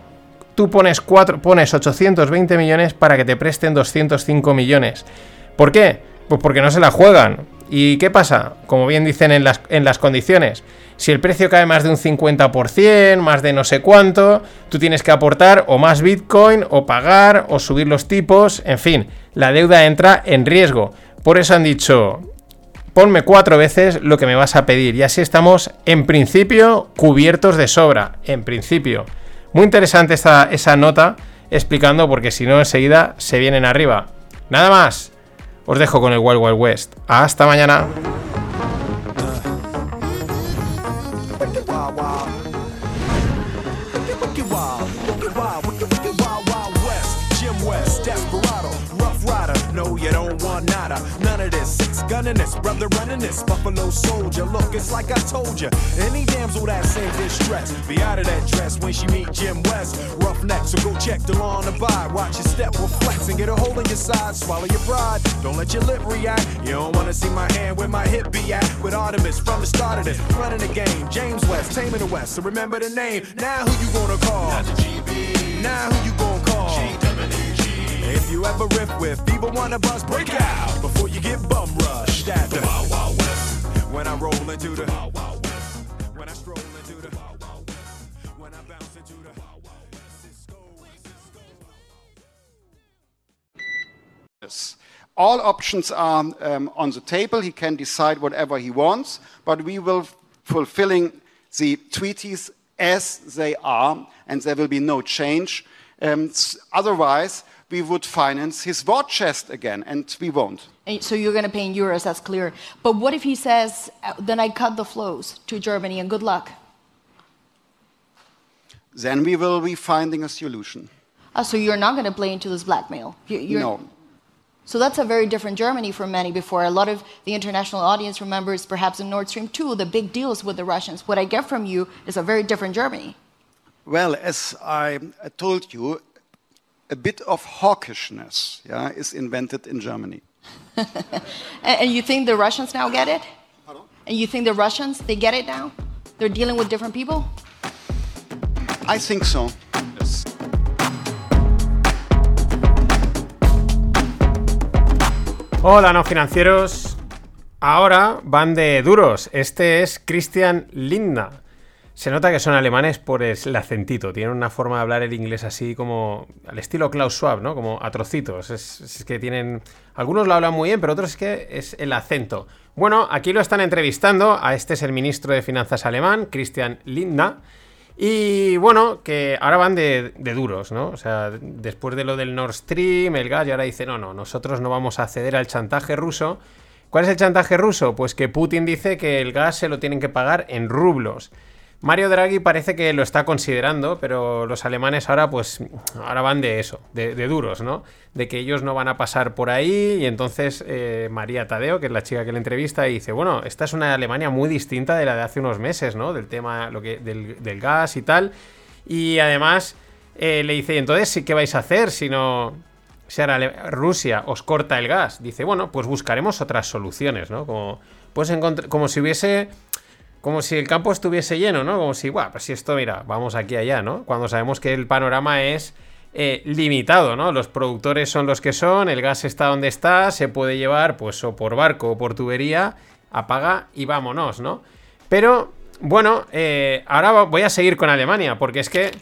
Tú pones, cuatro, pones 820 millones para que te presten 205 millones. ¿Por qué? Pues porque no se la juegan. ¿Y qué pasa? Como bien dicen en las, en las condiciones si el precio cae más de un 50%, más de no sé cuánto, tú tienes que aportar o más Bitcoin, o pagar, o subir los tipos, en fin, la deuda entra en riesgo. Por eso han dicho, ponme cuatro veces lo que me vas a pedir. Y así estamos, en principio, cubiertos de sobra. En principio. Muy interesante esta, esa nota explicando, porque si no, enseguida se vienen arriba. Nada más. Os dejo con el Wild Wild West. Hasta mañana. Gunning this, brother running this. Buffalo soldier, look, it's like I told you. Any damsel that same distress, be out of that dress when she meet Jim West. Rough neck, so go check the law the buy. Watch your step will flex and get a hole in your side. Swallow your pride, don't let your lip react. You don't wanna see my hand where my hip be at. With Artemis from the start of this, running the game. James West, taming the West, so remember the name. Now who you gonna call? Now who you gonna you ever riff with wanna bust, break out before you get bum rushed at the Wild Wild West. When I roll into the Wild Wild West. When I stroll into the Wild Wild West. When I bounce into the Wild Wild West. All options are um, on the table. He can decide whatever he wants, but we will fulfilling the treaties as they are, and there will be no change. Um, otherwise, we would finance his war chest again, and we won't. So you're going to pay in euros, that's clear. But what if he says, uh, then I cut the flows to Germany and good luck? Then we will be finding a solution. Oh, so you're not going to play into this blackmail? You're, no. So that's a very different Germany from many before. A lot of the international audience remembers perhaps in Nord Stream 2 the big deals with the Russians. What I get from you is a very different Germany. Well, as I told you, a bit of hawkishness yeah, is invented in Germany. [laughs] and you think the Russians now get it? Pardon? And you think the Russians, they get it now? they're dealing with different people? I think so. Yes. Hola, no financieros. Ahora van de duros. Este es Christian Lindner. Se nota que son alemanes por el acentito. Tienen una forma de hablar el inglés así como al estilo Klaus Schwab, ¿no? Como a trocitos. Es, es que tienen. Algunos lo hablan muy bien, pero otros es que es el acento. Bueno, aquí lo están entrevistando. A este es el ministro de Finanzas alemán, Christian Lindner. Y bueno, que ahora van de, de, duros, ¿no? O sea, después de lo del Nord Stream, el gas, y ahora dice, no, no, nosotros no vamos a ceder al chantaje ruso. ¿Cuál es el chantaje ruso? Pues que Putin dice que el gas se lo tienen que pagar en rublos. Mario Draghi parece que lo está considerando, pero los alemanes ahora, pues, ahora van de eso, de, duros, ¿no? De que ellos no van a pasar por ahí y entonces eh, María Tadeo, que es la chica que le entrevista, dice, bueno, esta es una Alemania muy distinta de la de hace unos meses, ¿no? Del tema lo que, del, del gas y tal. Y además eh, le dice, entonces, ¿qué vais a hacer si no... Si ahora Rusia os corta el gas, dice, bueno, pues buscaremos otras soluciones, ¿no? Como, pues como si hubiese como si el campo estuviese lleno, ¿no? Como si, guau, pues si esto, mira, vamos aquí allá, ¿no? Cuando sabemos que el panorama es eh, limitado, ¿no? Los productores son los que son, el gas está donde está, se puede llevar, pues, o por barco o por tubería, apaga y vámonos, ¿no? Pero, bueno, eh, ahora voy a seguir con Alemania, porque es que,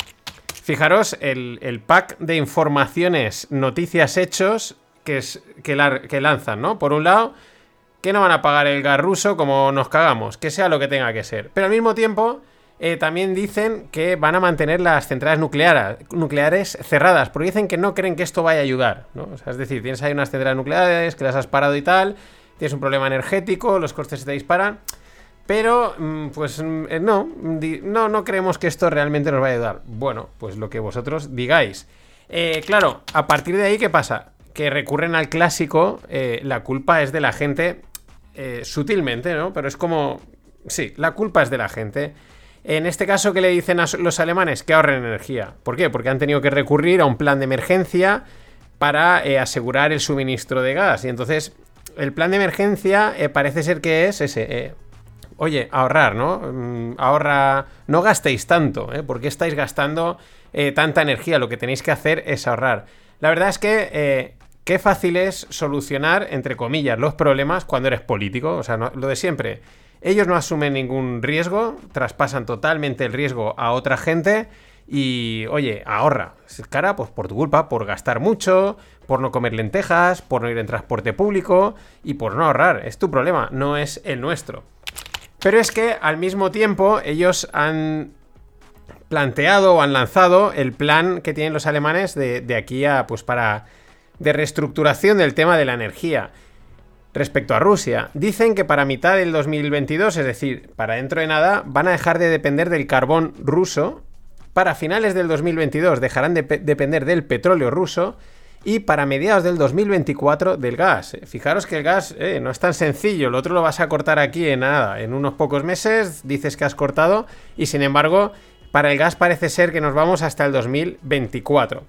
fijaros, el, el pack de informaciones, noticias, hechos que, es, que lanzan, ¿no? Por un lado que no van a pagar el gas ruso como nos cagamos, que sea lo que tenga que ser. Pero al mismo tiempo, eh, también dicen que van a mantener las centrales nucleares, nucleares cerradas, porque dicen que no creen que esto vaya a ayudar. ¿no? Es decir, tienes ahí unas centrales nucleares que las has parado y tal, tienes un problema energético, los costes se te disparan. Pero, pues no, no, no creemos que esto realmente nos vaya a ayudar. Bueno, pues lo que vosotros digáis. Eh, claro, a partir de ahí, ¿qué pasa? Que recurren al clásico, eh, la culpa es de la gente eh, sutilmente, ¿no? Pero es como... Sí, la culpa es de la gente. En este caso, ¿qué le dicen a los alemanes? Que ahorren energía. ¿Por qué? Porque han tenido que recurrir a un plan de emergencia para eh, asegurar el suministro de gas. Y entonces, el plan de emergencia eh, parece ser que es ese. Oye, ahorrar, ¿no? Mm, ahorra. No gastéis tanto, ¿eh? ¿Por qué estáis gastando tanta energía? Lo que tenéis que hacer es ahorrar. La verdad es que qué fácil es solucionar, entre comillas, los problemas cuando eres político. O sea, lo de siempre. Ellos no asumen ningún riesgo, traspasan totalmente el riesgo a otra gente y, oye, ahorra. Cara, pues por tu culpa, por gastar mucho, por no comer lentejas, por no ir en transporte público y por no ahorrar. Es tu problema, no es el nuestro. Pero es que al mismo tiempo ellos han planteado o han lanzado el plan que tienen los alemanes de aquí a, pues para, de reestructuración del tema de la energía. Respecto a Rusia, dicen que para mitad del 2022, es decir, para dentro de nada, van a dejar de depender del carbón ruso. Para finales del 2022 dejarán de depender del petróleo ruso. Y para mediados del 2024 del gas. Fijaros que el gas eh, no es tan sencillo. El otro lo vas a cortar aquí en nada. En unos pocos meses dices que has cortado. Y sin embargo, para el gas parece ser que nos vamos hasta el 2024.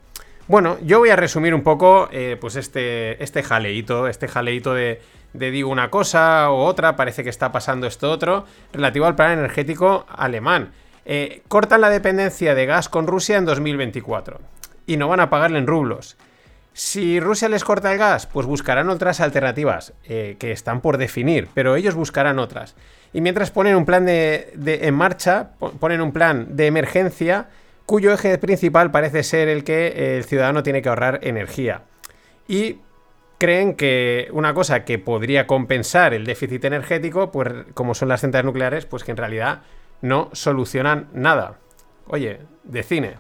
Bueno, yo voy a resumir un poco eh, pues este, este jaleito, este jaleito de, digo una cosa o otra, parece que está pasando esto otro, relativo al plan energético alemán. Eh, cortan la dependencia de gas con Rusia en 2024 y no van a pagarle en rublos. Si Rusia les corta el gas, pues buscarán otras alternativas eh, que están por definir, pero ellos buscarán otras. Y mientras ponen un plan de, en marcha, ponen un plan de emergencia cuyo eje principal parece ser el que el ciudadano tiene que ahorrar energía. Y creen que una cosa que podría compensar el déficit energético, pues como son las centrales nucleares, pues que en realidad no solucionan nada. Oye, de cine.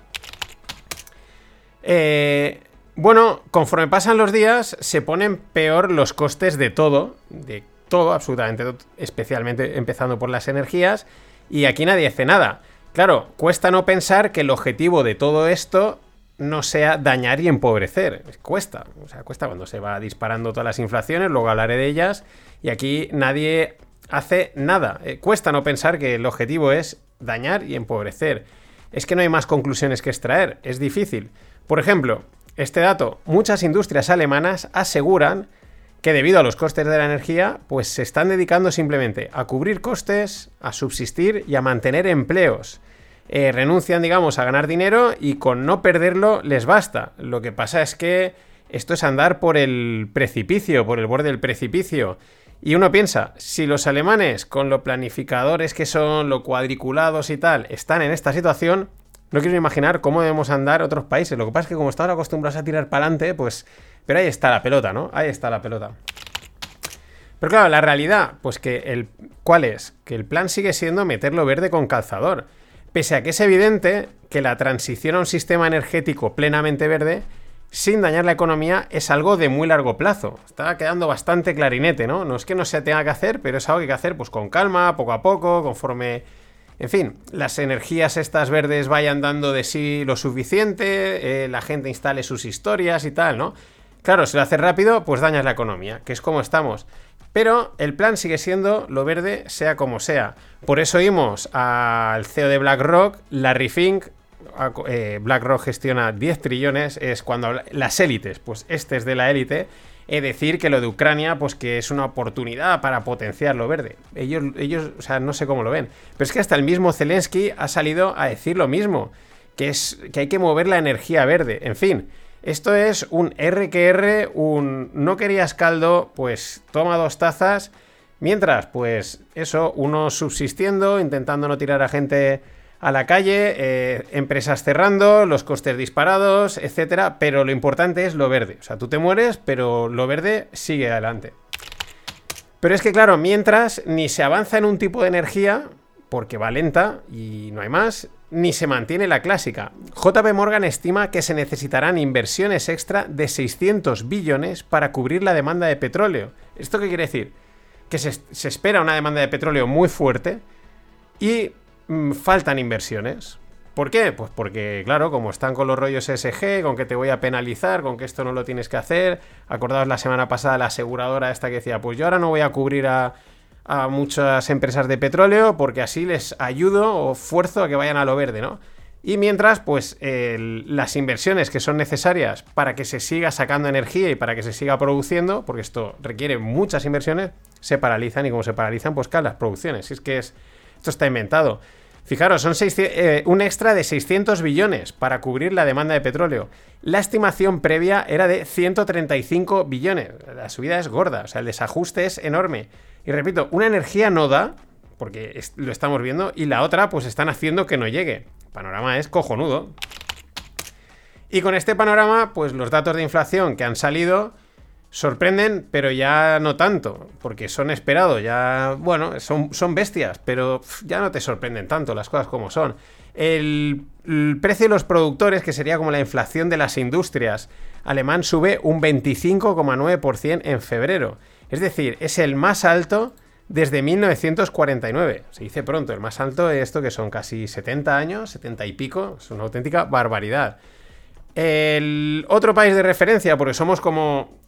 Eh, bueno, conforme pasan los días, se ponen peor los costes de todo, de todo, absolutamente, especialmente empezando por las energías, y aquí nadie hace nada. Claro, cuesta no pensar que el objetivo de todo esto no sea dañar y empobrecer. Cuesta, o sea, cuesta cuando se va disparando todas las inflaciones, luego hablaré de ellas, y aquí nadie hace nada. Eh, cuesta no pensar que el objetivo es dañar y empobrecer. Es que no hay más conclusiones que extraer, es difícil. Por ejemplo, este dato, muchas industrias alemanas aseguran que debido a los costes de la energía, pues se están dedicando simplemente a cubrir costes, a subsistir y a mantener empleos. Eh, renuncian, digamos, a ganar dinero y con no perderlo les basta. Lo que pasa es que esto es andar por el precipicio, por el borde del precipicio. Y uno piensa, si los alemanes, con lo planificadores que son, lo cuadriculados y tal, están en esta situación, no quiero imaginar cómo debemos andar otros países. Lo que pasa es que como estamos acostumbrados a tirar para adelante, pues pero ahí está la pelota, ¿no? Ahí está la pelota. Pero claro, la realidad, pues que el. ¿Cuál es? Que el plan sigue siendo meterlo verde con calzador. Pese a que es evidente que la transición a un sistema energético plenamente verde, sin dañar la economía, es algo de muy largo plazo. Está quedando bastante clarinete, ¿no? No es que no se tenga que hacer, pero es algo que hay que hacer pues con calma, poco a poco, conforme. En fin, las energías estas verdes vayan dando de sí lo suficiente, eh, la gente instale sus historias y tal, ¿no? Claro, si lo haces rápido, pues dañas la economía, que es como estamos. Pero el plan sigue siendo lo verde, sea como sea. Por eso oímos al CEO de BlackRock, Larry Fink. Eh, BlackRock gestiona 10 trillones. Es cuando las élites, pues este es de la élite. Es decir, que lo de Ucrania, pues que es una oportunidad para potenciar lo verde. Ellos, ellos, o sea, no sé cómo lo ven. Pero es que hasta el mismo Zelensky ha salido a decir lo mismo. Que, es, que hay que mover la energía verde. En fin. Esto es un RQR, un no querías caldo, pues toma dos tazas. Mientras, pues eso, uno subsistiendo, intentando no tirar a gente a la calle, eh, empresas cerrando, los costes disparados, etcétera. Pero lo importante es lo verde. O sea, tú te mueres, pero lo verde sigue adelante. Pero es que, claro, mientras ni se avanza en un tipo de energía, porque va lenta y no hay más, ni se mantiene la clásica. JP Morgan estima que se necesitarán inversiones extra de 600 billones para cubrir la demanda de petróleo. ¿Esto qué quiere decir? Que se, espera una demanda de petróleo muy fuerte y mm, faltan inversiones. ¿Por qué? Pues porque, claro, como están con los rollos SG, con que te voy a penalizar, con que esto no lo tienes que hacer. Acordaos la semana pasada la aseguradora esta que decía, pues yo ahora no voy a cubrir a a muchas empresas de petróleo porque así les ayudo o fuerzo a que vayan a lo verde, ¿no? Y mientras, pues las inversiones que son necesarias para que se siga sacando energía y para que se siga produciendo, porque esto requiere muchas inversiones, se paralizan y como se paralizan, pues caen las producciones. Si es que es, esto está inventado. Fijaros, son eh, un extra de 600 billones para cubrir la demanda de petróleo. La estimación previa era de 135 billones. La subida es gorda, o sea, el desajuste es enorme. Y repito, una energía no da, porque lo estamos viendo, y la otra pues están haciendo que no llegue. El panorama es cojonudo. Y con este panorama, pues los datos de inflación que han salido sorprenden, pero ya no tanto, porque son esperados, ya, bueno, son, son bestias, pero ya no te sorprenden tanto las cosas como son. El, el, precio de los productores, que sería como la inflación de las industrias, alemán sube un 25,9% en febrero. Es decir, es el más alto desde 1949. Se dice pronto, el más alto es esto que son casi 70 años, 70 y pico, es una auténtica barbaridad. El otro país de referencia, porque somos como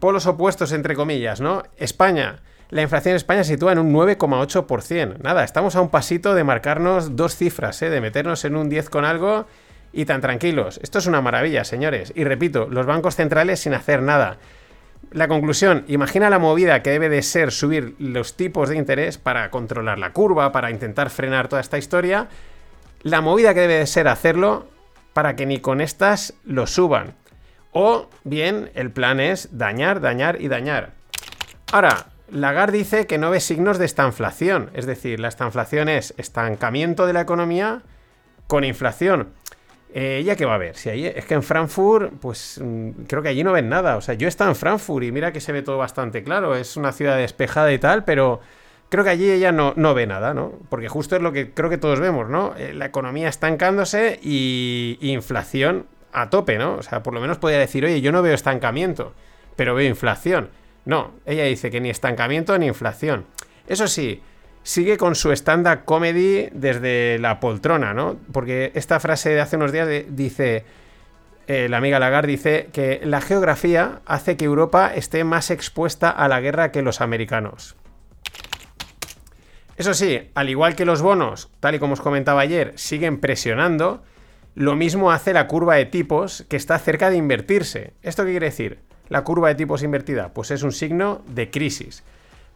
polos opuestos entre comillas, ¿no? España. La inflación en España se sitúa en un 9,8%. Nada, estamos a un pasito de marcarnos dos cifras, ¿eh? de meternos en un 10 con algo y tan tranquilos. Esto es una maravilla, señores. Y repito, los bancos centrales sin hacer nada. La conclusión, imagina la movida que debe de ser subir los tipos de interés para controlar la curva, para intentar frenar toda esta historia. La movida que debe de ser hacerlo para que ni con estas lo suban. O bien el plan es dañar, dañar y dañar. Ahora, Lagarde dice que no ve signos de estanflación, es decir, la estanflación es estancamiento de la economía con inflación. Eh, ¿Ya qué va a haber? Si es que en Frankfurt, pues mm, creo que allí no ven nada. O sea, yo he estado en Frankfurt y mira que se ve todo bastante claro. Es una ciudad despejada y tal, pero creo que allí ella no, no ve nada, ¿no? Porque justo es lo que creo que todos vemos, ¿no? Eh, la economía estancándose y, inflación a tope, ¿no? O sea, por lo menos podría decir, oye, yo no veo estancamiento, pero veo inflación. No, ella dice que ni estancamiento ni inflación. Eso sí, sigue con su stand-up comedy desde la poltrona, ¿no? Porque esta frase de hace unos días dice, eh, la amiga Lagarde dice que la geografía hace que Europa esté más expuesta a la guerra que los americanos. Eso sí, al igual que los bonos, tal y como os comentaba ayer, siguen presionando, lo mismo hace la curva de tipos que está cerca de invertirse. ¿Esto qué quiere decir? la curva de tipos invertida? Pues es un signo de crisis.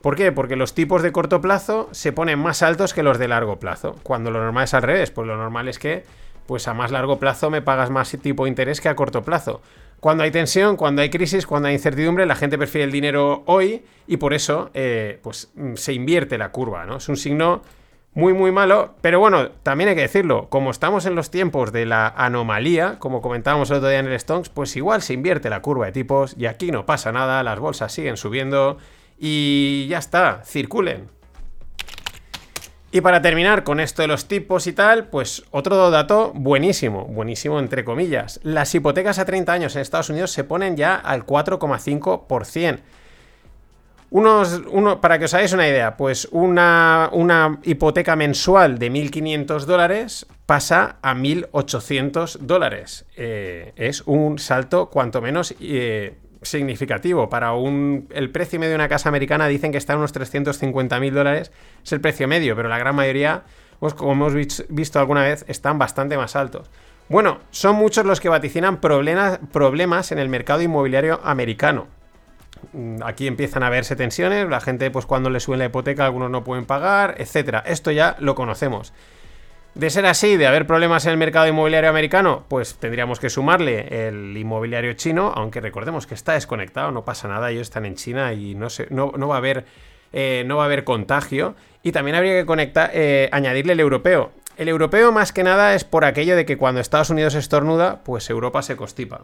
¿Por qué? Porque los tipos de corto plazo se ponen más altos que los de largo plazo, cuando lo normal es al revés, pues lo normal es que pues a más largo plazo me pagas más tipo de interés que a corto plazo. Cuando hay tensión, cuando hay crisis, cuando hay incertidumbre, la gente prefiere el dinero hoy y por eso eh, pues, mm, se invierte la curva, ¿no? Es un signo muy, muy malo, pero bueno, también hay que decirlo, como estamos en los tiempos de la anomalía, como comentábamos el otro día en el Stonks, pues igual se invierte la curva de tipos y aquí no pasa nada, las bolsas siguen subiendo y ya está, circulen. Y para terminar con esto de los tipos y tal, pues otro dato buenísimo, buenísimo entre comillas. Las hipotecas a 30 años en Estados Unidos se ponen ya al 4,5%. Unos, uno, para que os hagáis una idea, pues una, una hipoteca mensual de 1.500 dólares pasa a 1.800 dólares. Eh, es un salto cuanto menos eh, significativo. Para un, el precio medio de una casa americana dicen que está en unos 350 mil dólares. Es el precio medio, pero la gran mayoría, pues como hemos visto alguna vez, están bastante más altos. Bueno, son muchos los que vaticinan problemas, problemas en el mercado inmobiliario americano. Mm, aquí empiezan a verse tensiones, la gente pues cuando le suben la hipoteca algunos no pueden pagar, etcétera. Esto ya lo conocemos. De ser así, de haber problemas en el mercado inmobiliario americano, pues tendríamos que sumarle el inmobiliario chino, aunque recordemos que está desconectado, no pasa nada, ellos están en China y no, no, va, a haber, eh, no va a haber contagio. Y también habría que conectar, eh, añadirle el europeo. El europeo más que nada es por aquello de que cuando Estados Unidos estornuda, pues Europa se constipa.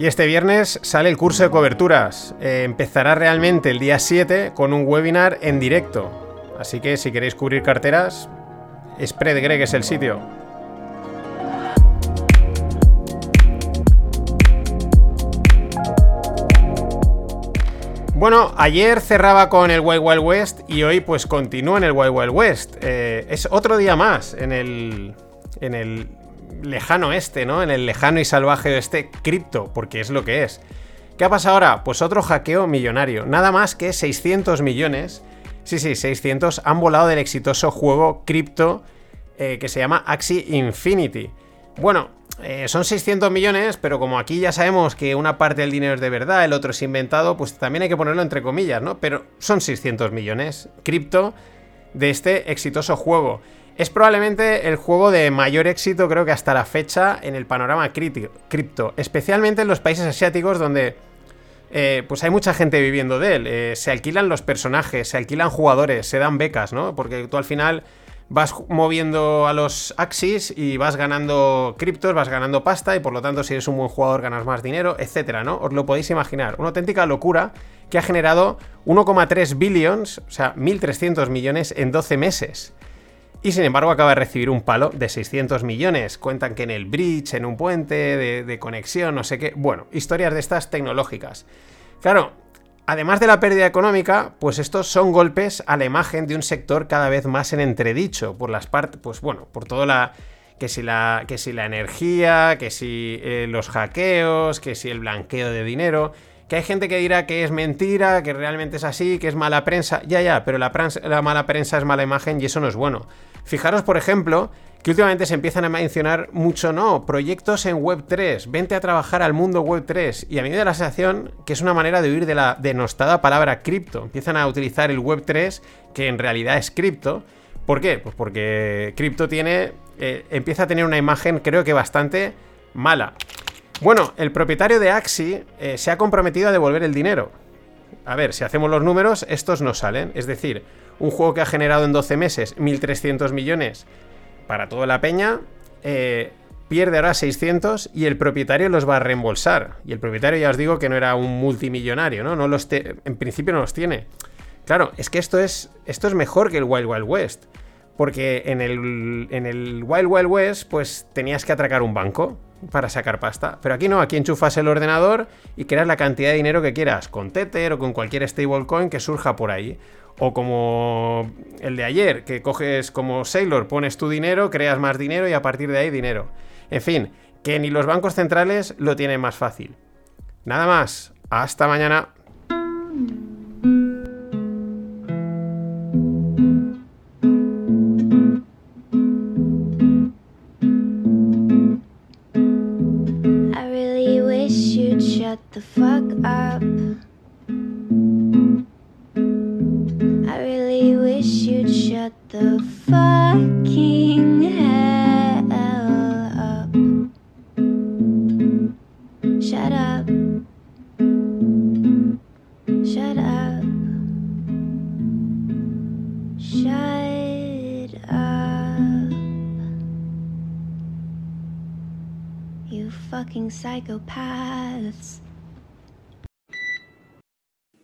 Y este viernes sale el curso de coberturas. Eh, empezará realmente el día 7 con un webinar en directo. Así que si queréis cubrir carteras, Spread Greg es el sitio. Bueno, ayer cerraba con el Wild Wild West y hoy pues continúa en el Wild Wild West. Eh, es otro día más en el, en el lejano este, ¿no? En el lejano y salvaje este cripto, porque es lo que es. ¿Qué ha pasado ahora? Pues otro hackeo millonario. Nada más que 600 millones. Sí, sí, 600 han volado del exitoso juego cripto eh, que se llama Axie Infinity. Bueno, eh, son 600 millones, pero como aquí ya sabemos que una parte del dinero es de verdad, el otro es inventado, pues también hay que ponerlo entre comillas, ¿no? Pero son 600 millones cripto de este exitoso juego. Es probablemente el juego de mayor éxito, creo que hasta la fecha, en el panorama cripto, especialmente en los países asiáticos donde eh, pues hay mucha gente viviendo de él. Eh, se alquilan los personajes, se alquilan jugadores, se dan becas, ¿no? Porque tú al final vas moviendo a los Axis y vas ganando criptos, vas ganando pasta y por lo tanto si eres un buen jugador ganas más dinero, etcétera, ¿no? Os lo podéis imaginar. Una auténtica locura que ha generado 1,3 billions, o sea, 1.300 millones en 12 meses. Y sin embargo acaba de recibir un palo de 600 millones. Cuentan que en el bridge, en un puente de, conexión, no sé qué. Bueno, historias de estas tecnológicas. Claro, además de la pérdida económica, pues estos son golpes a la imagen de un sector cada vez más en entredicho. Por las partes, pues bueno, por toda la... Que si la, que si la energía, que si eh, los hackeos, que si el blanqueo de dinero que hay gente que dirá que es mentira, que realmente es así, que es mala prensa. Ya, ya, pero la, la, mala prensa es mala imagen y eso no es bueno. Fijaros, por ejemplo, que últimamente se empiezan a mencionar mucho, no, proyectos en Web3, vente a trabajar al mundo Web3. Y a mí me da la sensación que es una manera de huir de la denostada palabra cripto. Empiezan a utilizar el Web3, que en realidad es cripto. ¿Por qué? Pues porque cripto tiene. Eh, empieza a tener una imagen, creo que bastante mala. Bueno, el propietario de Axi eh, se ha comprometido a devolver el dinero. A ver, si hacemos los números, estos no salen. Es decir, un juego que ha generado en 12 meses 1.300 millones para toda la peña, eh, pierde ahora 600 y el propietario los va a reembolsar. Y el propietario ya os digo que no era un multimillonario, ¿no? no los en principio no los tiene. Claro, es que esto es, esto es mejor que el Wild Wild West. Porque en el, en el Wild Wild West, pues tenías que atracar un banco para sacar pasta. Pero aquí no, aquí enchufas el ordenador y creas la cantidad de dinero que quieras, con Tether o con cualquier stablecoin que surja por ahí. O como el de ayer, que coges como Sailor, pones tu dinero, creas más dinero y a partir de ahí dinero. En fin, que ni los bancos centrales lo tienen más fácil. Nada más, hasta mañana.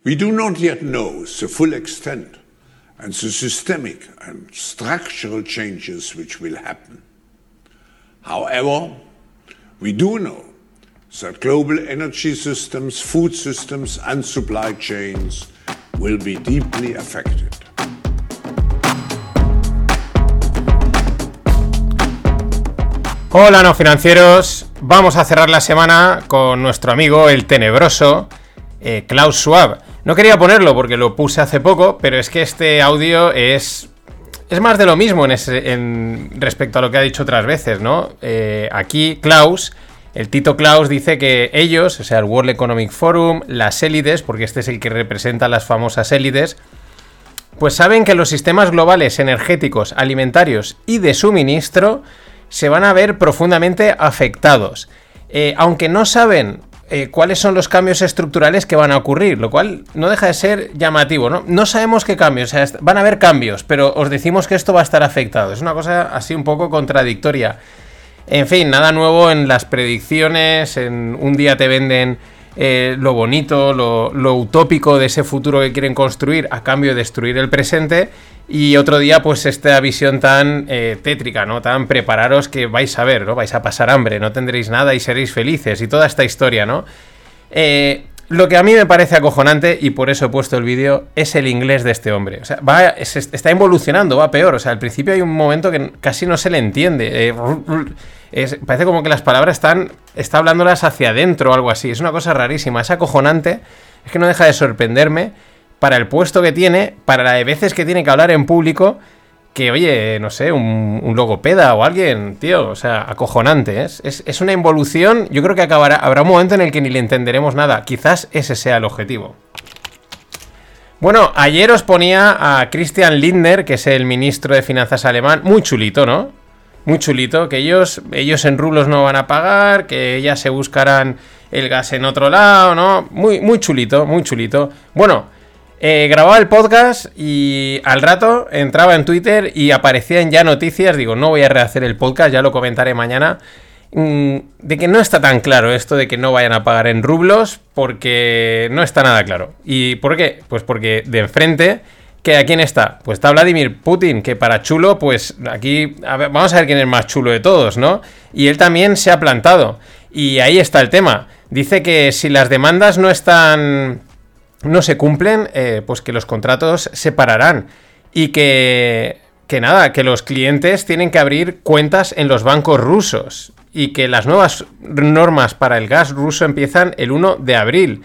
We do not yet know the full extent and the systemic and structural changes which will happen. However, we do know that global energy systems, food systems, and supply chains will be deeply affected. Hola no financieros, vamos a cerrar la semana con nuestro amigo el tenebroso eh, Klaus Schwab. No quería ponerlo porque lo puse hace poco, pero es que este audio es es más de lo mismo en, respecto a lo que ha dicho otras veces, ¿no? Eh, aquí Klaus, el Tito Klaus dice que ellos, o sea, el World Economic Forum, las élites, porque este es el que representa las famosas élites, pues saben que los sistemas globales energéticos, alimentarios y de suministro se van a ver profundamente afectados. Eh, aunque no saben eh, cuáles son los cambios estructurales que van a ocurrir, lo cual no deja de ser llamativo, ¿no? No sabemos qué cambios, o sea, van a haber cambios, pero os decimos que esto va a estar afectado. Es una cosa así un poco contradictoria. En fin, nada nuevo en las predicciones, en un día te venden eh, lo bonito, lo, utópico de ese futuro que quieren construir a cambio de destruir el presente. Y otro día, pues esta visión tan eh, tétrica, ¿no? Tan prepararos que vais a ver, ¿no? Vais a pasar hambre, no tendréis nada y seréis felices. Y toda esta historia, ¿no? Eh, lo que a mí me parece acojonante, y por eso he puesto el vídeo, es el inglés de este hombre. O sea, va, está evolucionando, va peor. O sea, al principio hay un momento que casi no se le entiende parece como que las palabras están. Está hablándolas hacia adentro o algo así. Es una cosa rarísima. Es acojonante. Es que no deja de sorprenderme para el puesto que tiene, para la de veces que tiene que hablar en público. Que, oye, no sé, un, logopeda o alguien, tío, o sea, acojonante. ¿eh? Es, es, una involución. Yo creo que acabará, habrá un momento en el que ni le entenderemos nada. Quizás ese sea el objetivo. Bueno, ayer os ponía a Christian Lindner, que es el ministro de Finanzas alemán, muy chulito, ¿no? muy chulito, que ellos, ellos en rublos no van a pagar, que ellas se buscarán el gas en otro lado, ¿no? Muy, muy chulito, muy chulito. Bueno, eh, grababa el podcast y al rato entraba en Twitter y aparecían ya noticias, digo, no voy a rehacer el podcast, ya lo comentaré mañana, mm, de que no está tan claro esto de que no vayan a pagar en rublos, porque no está nada claro. ¿Y por qué? Pues porque de enfrente ¿Que a quién está? Pues está Vladimir Putin, que para chulo, pues aquí vamos a ver quién es más chulo de todos, ¿no? Y él también se ha plantado. Y ahí está el tema. Dice que si las demandas no están. No se cumplen, eh, pues que los contratos se pararán. Y que. que nada, que los clientes tienen que abrir cuentas en los bancos rusos. Y que las nuevas normas para el gas ruso empiezan el 1 de abril.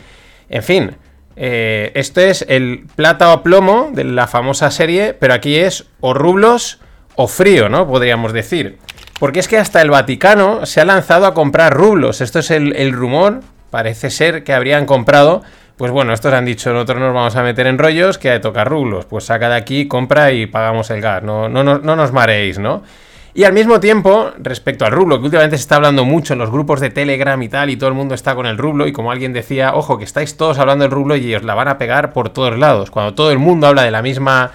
En fin, eh, esto es el plata o plomo de la famosa serie, pero aquí es o rublos o frío, ¿no? Podríamos decir. Porque es que hasta el Vaticano se ha lanzado a comprar rublos. Esto es el, rumor. Parece ser que habrían comprado. Pues bueno, estos han dicho, nosotros nos vamos a meter en rollos que hay que tocar rublos. Pues saca de aquí, compra y pagamos el gas. No, no, no, no nos mareéis, ¿no? Y al mismo tiempo, respecto al rublo, que últimamente se está hablando mucho en los grupos de Telegram y tal, y todo el mundo está con el rublo, y como alguien decía, ojo, que estáis todos hablando del rublo y os la van a pegar por todos lados. Cuando todo el mundo habla de la misma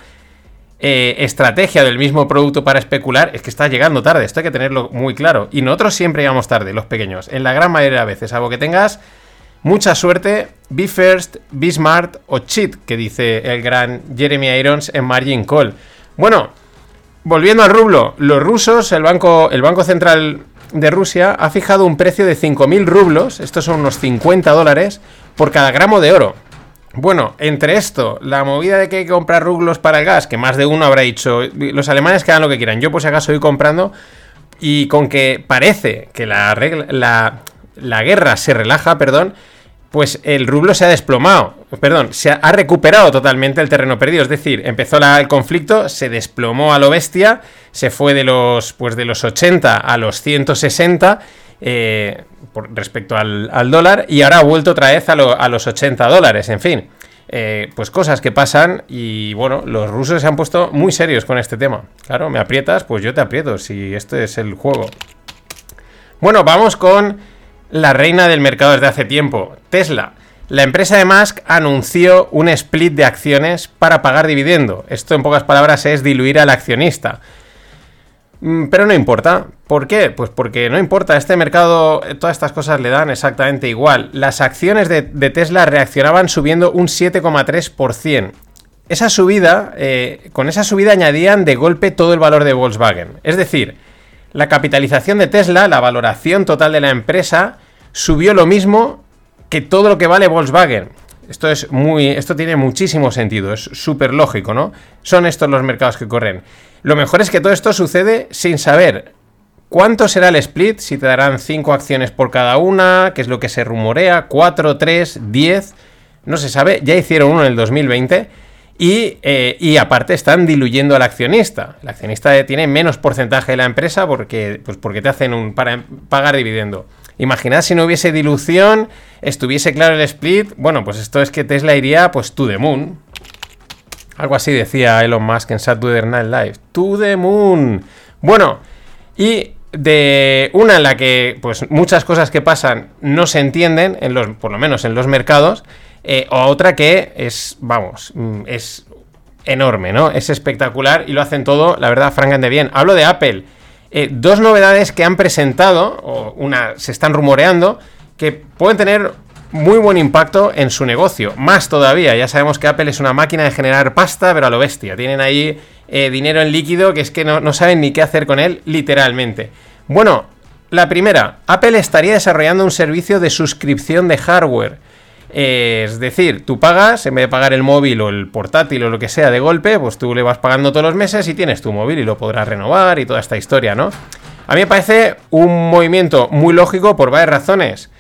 eh, estrategia, del mismo producto para especular, es que está llegando tarde, esto hay que tenerlo muy claro. Y nosotros siempre llegamos tarde, los pequeños, en la gran mayoría de veces, algo que tengas mucha suerte, be first, be smart o cheat, que dice el gran Jeremy Irons en Margin Call. Bueno, Volviendo al rublo, los rusos, el banco, el banco Central de Rusia ha fijado un precio de 5.000 rublos, estos son unos 50 dólares, por cada gramo de oro. Bueno, entre esto, la movida de que hay que comprar rublos para el gas, que más de uno habrá dicho, los alemanes que hagan lo que quieran, yo por si acaso voy comprando, y con que parece que la, la, la guerra se relaja, perdón, pues el rublo se ha desplomado, perdón, se ha, recuperado totalmente el terreno perdido, es decir, empezó el conflicto, se desplomó a lo bestia, se fue de los, pues de los 80 a los 160 eh, respecto al, dólar y ahora ha vuelto otra vez a, los 80 dólares, en fin. Eh, pues cosas que pasan y bueno, los rusos se han puesto muy serios con este tema. Claro, me aprietas, pues yo te aprieto, si este es el juego. Bueno, vamos con la reina del mercado desde hace tiempo, Tesla. La empresa de Musk anunció un split de acciones para pagar dividendo. Esto en pocas palabras es diluir al accionista. Mm, Pero no importa. ¿Por qué? Pues porque no importa. Este mercado, eh, todas estas cosas le dan exactamente igual. Las acciones de, Tesla reaccionaban subiendo un 7,3%. Esa subida, eh, con esa subida añadían de golpe todo el valor de Volkswagen. Es decir, la capitalización de Tesla, la valoración total de la empresa, subió lo mismo que todo lo que vale Volkswagen. Esto es muy. Esto tiene muchísimo sentido, es súper lógico, ¿no? Son estos los mercados que corren. Lo mejor es que todo esto sucede sin saber cuánto será el split, si te darán 5 acciones por cada una, que es lo que se rumorea, 4, 3, 10, no se sabe, ya hicieron uno en el 2020. Y, eh, y aparte están diluyendo al accionista. El accionista tiene menos porcentaje de la empresa porque, pues porque te hacen un para pagar dividendo. Imaginad si no hubiese dilución, estuviese claro el split. Bueno, pues esto es que Tesla iría pues to the moon. Algo así decía Elon Musk en Saturday Night Live. To the moon. Bueno, y de una en la que pues muchas cosas que pasan no se entienden, en los, por lo menos en los mercados, eh, o otra que es, vamos, mm, es enorme, ¿no? Es espectacular y lo hacen todo, la verdad, francamente bien. Hablo de Apple. Eh, dos novedades que han presentado, o una se están rumoreando, que pueden tener muy buen impacto en su negocio. Más todavía, ya sabemos que Apple es una máquina de generar pasta, pero a lo bestia. Tienen ahí eh, dinero en líquido que es que no, no saben ni qué hacer con él, literalmente. Bueno, la primera, Apple estaría desarrollando un servicio de suscripción de hardware. Es decir, tú pagas, en vez de pagar el móvil o el portátil o lo que sea de golpe, pues tú le vas pagando todos los meses y tienes tu móvil y lo podrás renovar y toda esta historia, ¿no? A mí me parece un movimiento muy lógico por varias razones.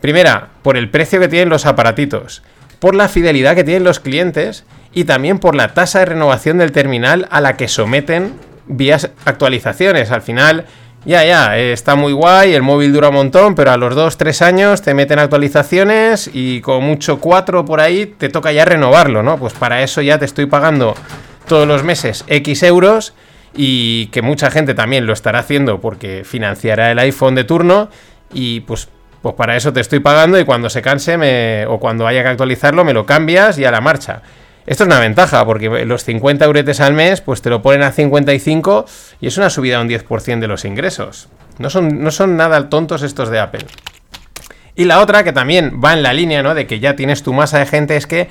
Primera, por el precio que tienen los aparatitos, por la fidelidad que tienen los clientes y también por la tasa de renovación del terminal a la que someten vías actualizaciones. Al final, ya, ya, eh, está muy guay, el móvil dura un montón, pero a los 2-3 años te meten actualizaciones y con mucho 4 por ahí te toca ya renovarlo, ¿no? Pues para eso ya te estoy pagando todos los meses X euros y que mucha gente también lo estará haciendo porque financiará el iPhone de turno y pues, pues para eso te estoy pagando y cuando se canse me, o cuando haya que actualizarlo me lo cambias y a la marcha. Esto es una ventaja, porque los 50 euretes al mes, pues te lo ponen a 55 y es una subida de un 10% de los ingresos. No son, no son nada tontos estos de Apple. Y la otra, que también va en la línea, ¿no? De que ya tienes tu masa de gente, es que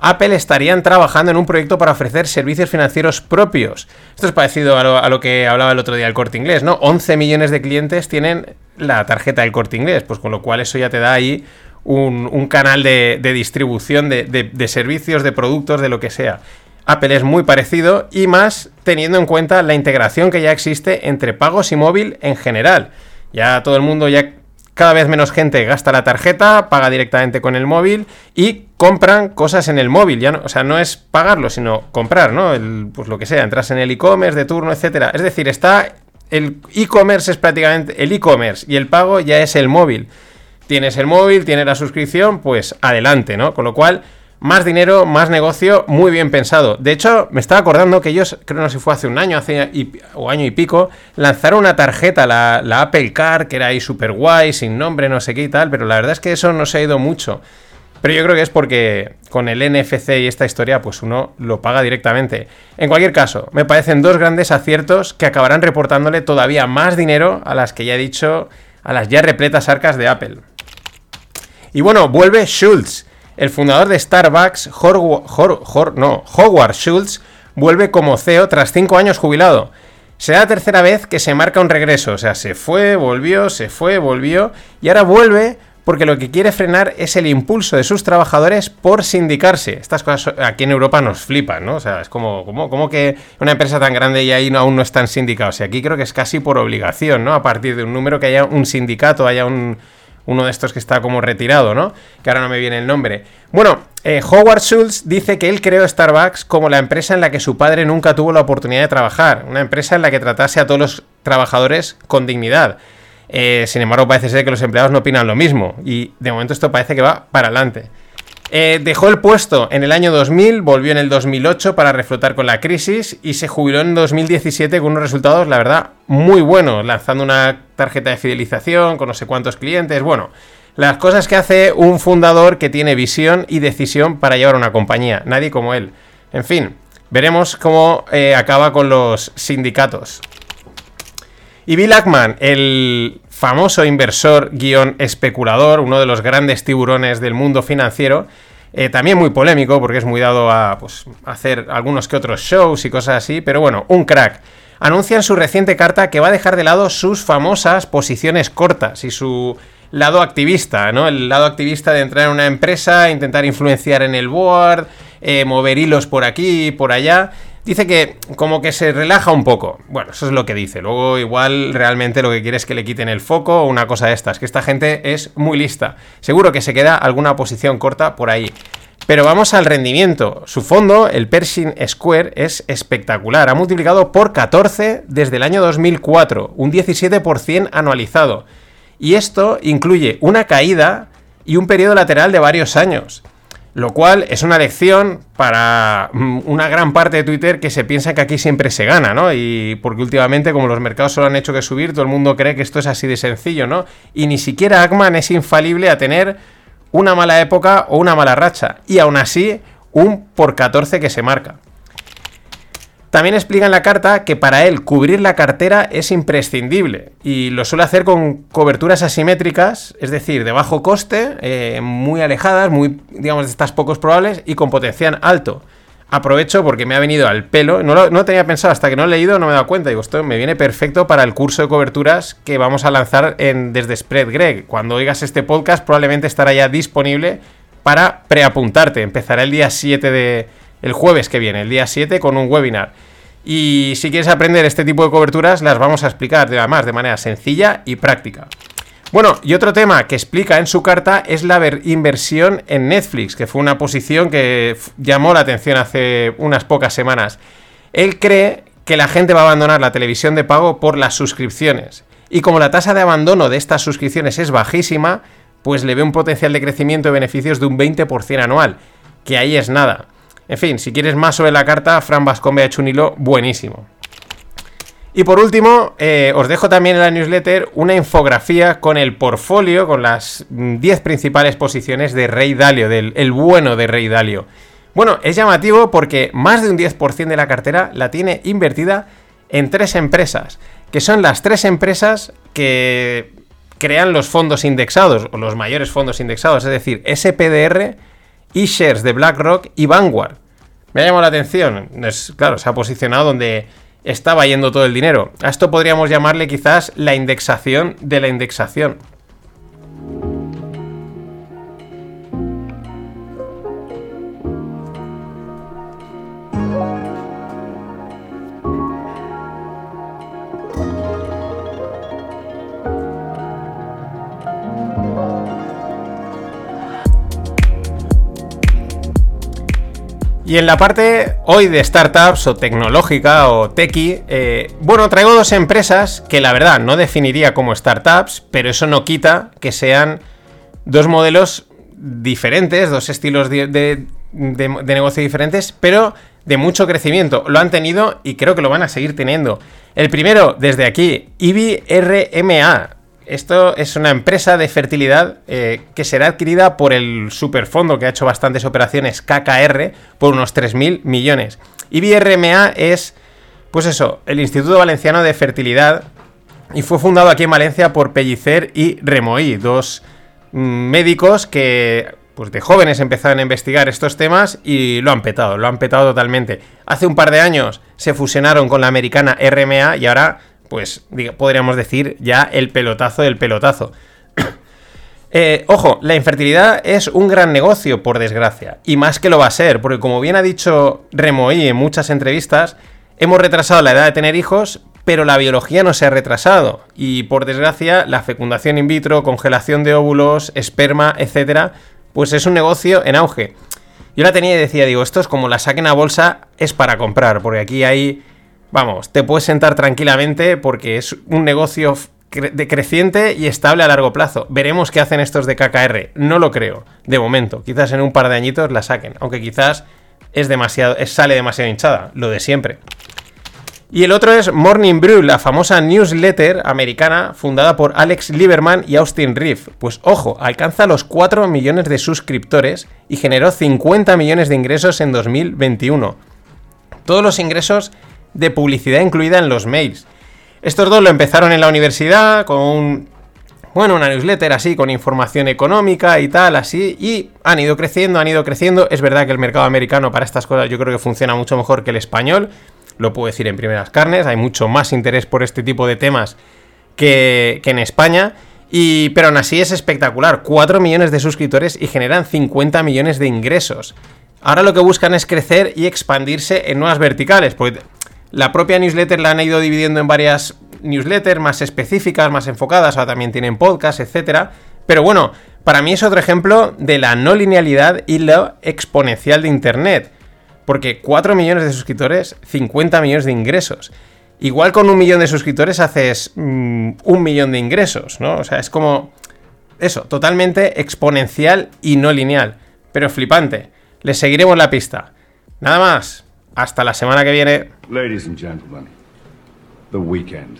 Apple estarían trabajando en un proyecto para ofrecer servicios financieros propios. Esto es parecido a lo, a lo, que hablaba el otro día el corte inglés, ¿no? 11 millones de clientes tienen la tarjeta del corte inglés, pues con lo cual eso ya te da ahí un, canal de, distribución de, servicios, de productos, de lo que sea. Apple es muy parecido y más teniendo en cuenta la integración que ya existe entre pagos y móvil en general. Ya todo el mundo, ya cada vez menos gente gasta la tarjeta, paga directamente con el móvil y compran cosas en el móvil. Ya no, o sea, no es pagarlo, sino comprar, ¿no? El, pues lo que sea, entras en el e-commerce de turno, etcétera. Es decir, está. El e-commerce es prácticamente. El e-commerce y el pago ya es el móvil tienes el móvil, tienes la suscripción, pues adelante, ¿no? Con lo cual, más dinero, más negocio, muy bien pensado. De hecho, me estaba acordando que ellos, creo no sé si fue hace un año hace y, o año y pico, lanzaron una tarjeta, la, la Apple Car, que era ahí súper guay, sin nombre, no sé qué y tal, pero la verdad es que eso no se ha ido mucho. Pero yo creo que es porque con el NFC y esta historia, pues uno lo paga directamente. En cualquier caso, me parecen dos grandes aciertos que acabarán reportándole todavía más dinero a las que ya he dicho, a las ya repletas arcas de Apple. Y bueno, vuelve Schultz. El fundador de Starbucks, no, Howard Schultz, vuelve como CEO tras cinco años jubilado. Será la tercera vez que se marca un regreso. O sea, se fue, volvió, se fue, volvió. Y ahora vuelve porque lo que quiere frenar es el impulso de sus trabajadores por sindicarse. Estas cosas aquí en Europa nos flipan, ¿no? O sea, es como, como, como que una empresa tan grande y ahí aún no están sindicados. Y aquí creo que es casi por obligación, ¿no? A partir de un número que haya un sindicato, haya un, uno de estos que está como retirado, ¿no? Que ahora no me viene el nombre. Bueno, eh, Howard Schultz dice que él creó Starbucks como la empresa en la que su padre nunca tuvo la oportunidad de trabajar, una empresa en la que tratase a todos los trabajadores con dignidad. Eh, sin embargo, parece ser que los empleados no opinan lo mismo y de momento esto parece que va para adelante. Eh, dejó el puesto en el año 2000, volvió en el 2008 para reflotar con la crisis y se jubiló en 2017 con unos resultados, la verdad, muy buenos, lanzando una tarjeta de fidelización con no sé cuántos clientes. Bueno, las cosas que hace un fundador que tiene visión y decisión para llevar una compañía, nadie como él. En fin, veremos cómo eh, acaba con los sindicatos. Y Bill Ackman, el famoso inversor guion especulador, uno de los grandes tiburones del mundo financiero, eh, también muy polémico porque es muy dado a pues, hacer algunos que otros shows y cosas así, pero bueno, un crack. Anuncia en su reciente carta que va a dejar de lado sus famosas posiciones cortas y su lado activista, ¿no? El lado activista de entrar en una empresa, intentar influenciar en el board, eh, mover hilos por aquí y por allá. Dice que como que se relaja un poco. Bueno, eso es lo que dice. Luego igual realmente lo que quiere es que le quiten el foco o una cosa de estas. Que esta gente es muy lista. Seguro que se queda alguna posición corta por ahí. Pero vamos al rendimiento. Su fondo, el Pershing Square, es espectacular. Ha multiplicado por 14 desde el año 2004. Un 17% anualizado. Y esto incluye una caída y un periodo lateral de varios años. Lo cual es una lección para mm, una gran parte de Twitter que se piensa que aquí siempre se gana, ¿no? Y porque últimamente, como los mercados solo han hecho que subir, todo el mundo cree que esto es así de sencillo, ¿no? Y ni siquiera Ackman es infalible a tener una mala época o una mala racha. Y aún así, un por 14 que se marca. También explica en la carta que para él cubrir la cartera es imprescindible y lo suele hacer con coberturas asimétricas, es decir, de bajo coste, eh, muy alejadas, muy, digamos, de estas pocos probables y con potencial alto. Aprovecho porque me ha venido al pelo, no lo, tenía pensado hasta que no he leído, no me he dado cuenta, digo, esto me viene perfecto para el curso de coberturas que vamos a lanzar en, desde Spread Greg. Cuando oigas este podcast probablemente estará ya disponible para preapuntarte, empezará el día 7 de el jueves que viene, el día 7, con un webinar. Y si quieres aprender este tipo de coberturas, las vamos a explicar además de manera sencilla y práctica. Bueno, y otro tema que explica en su carta es la inversión en Netflix, que fue una posición que llamó la atención hace unas pocas semanas. Él cree que la gente va a abandonar la televisión de pago por las suscripciones. Y como la tasa de abandono de estas suscripciones es bajísima, pues le ve un potencial de crecimiento de beneficios de un 20% anual, que ahí es nada. En fin, si quieres más sobre la carta, Fran Vascombe ha hecho un hilo buenísimo. Y por último, eh, os dejo también en la newsletter una infografía con el portfolio, con las 10 principales posiciones de Rey Dalio, del el bueno de Rey Dalio. Bueno, es llamativo porque más de un 10% de la cartera la tiene invertida en tres empresas, que son las tres empresas que crean los fondos indexados, o los mayores fondos indexados, es decir, SPDR, eShares de BlackRock y Vanguard. Me ha llamado la atención. Es, claro, se ha posicionado donde estaba yendo todo el dinero. A esto podríamos llamarle quizás la indexación de la indexación. Y en la parte hoy de startups o tecnológica o techie, eh, bueno, traigo dos empresas que la verdad no definiría como startups, pero eso no quita que sean dos modelos diferentes, dos estilos de, negocio diferentes, pero de mucho crecimiento. Lo han tenido y creo que lo van a seguir teniendo. El primero, desde aquí, IBRMA. Esto es una empresa de fertilidad eh, que será adquirida por el superfondo que ha hecho bastantes operaciones KKR por unos 3.000 millones. IBRMA es, pues eso, el Instituto Valenciano de Fertilidad y fue fundado aquí en Valencia por Pellicer y Remoí, dos mm, médicos que pues de jóvenes empezaron a investigar estos temas y lo han petado, lo han petado totalmente. Hace un par de años se fusionaron con la americana RMA y ahora pues podríamos decir ya el pelotazo del pelotazo. [coughs] Eh, ojo, la infertilidad es un gran negocio, por desgracia, y más que lo va a ser, porque como bien ha dicho Remoí en muchas entrevistas, hemos retrasado la edad de tener hijos, pero la biología no se ha retrasado, y por desgracia la fecundación in vitro, congelación de óvulos, esperma, etcétera, pues es un negocio en auge. Yo la tenía y decía, digo, esto es como la saquen a bolsa, es para comprar, porque aquí hay vamos, te puedes sentar tranquilamente porque es un negocio creciente y estable a largo plazo. Veremos qué hacen estos de KKR. No lo creo, de momento. Quizás en un par de añitos la saquen, aunque quizás es demasiado, sale demasiado hinchada, lo de siempre. Y el otro es Morning Brew, la famosa newsletter americana fundada por Alex Lieberman y Austin Reeve. Pues ojo, alcanza los 4 millones de suscriptores y generó 50 millones de ingresos en 2021. Todos los ingresos de publicidad incluida en los mails. Estos dos lo empezaron en la universidad con un, bueno, una newsletter así, con información económica y tal, así, y han ido creciendo, han ido creciendo. Es verdad que el mercado americano para estas cosas yo creo que funciona mucho mejor que el español, lo puedo decir en primeras carnes, hay mucho más interés por este tipo de temas que, que en España. Y, pero aún así es espectacular, 4 millones de suscriptores y generan 50 millones de ingresos. Ahora lo que buscan es crecer y expandirse en nuevas verticales, porque la propia newsletter la han ido dividiendo en varias newsletters más específicas, más enfocadas, ahora también tienen podcast, etc. Pero bueno, para mí es otro ejemplo de la no linealidad y lo exponencial de Internet. Porque 4 millones de suscriptores, 50 millones de ingresos. Igual con un millón de suscriptores haces mm, un millón de ingresos, ¿no? O sea, es como eso, totalmente exponencial y no lineal. Pero flipante. Les seguiremos la pista. Nada más. Hasta la semana que viene. Ladies and gentlemen, the weekend.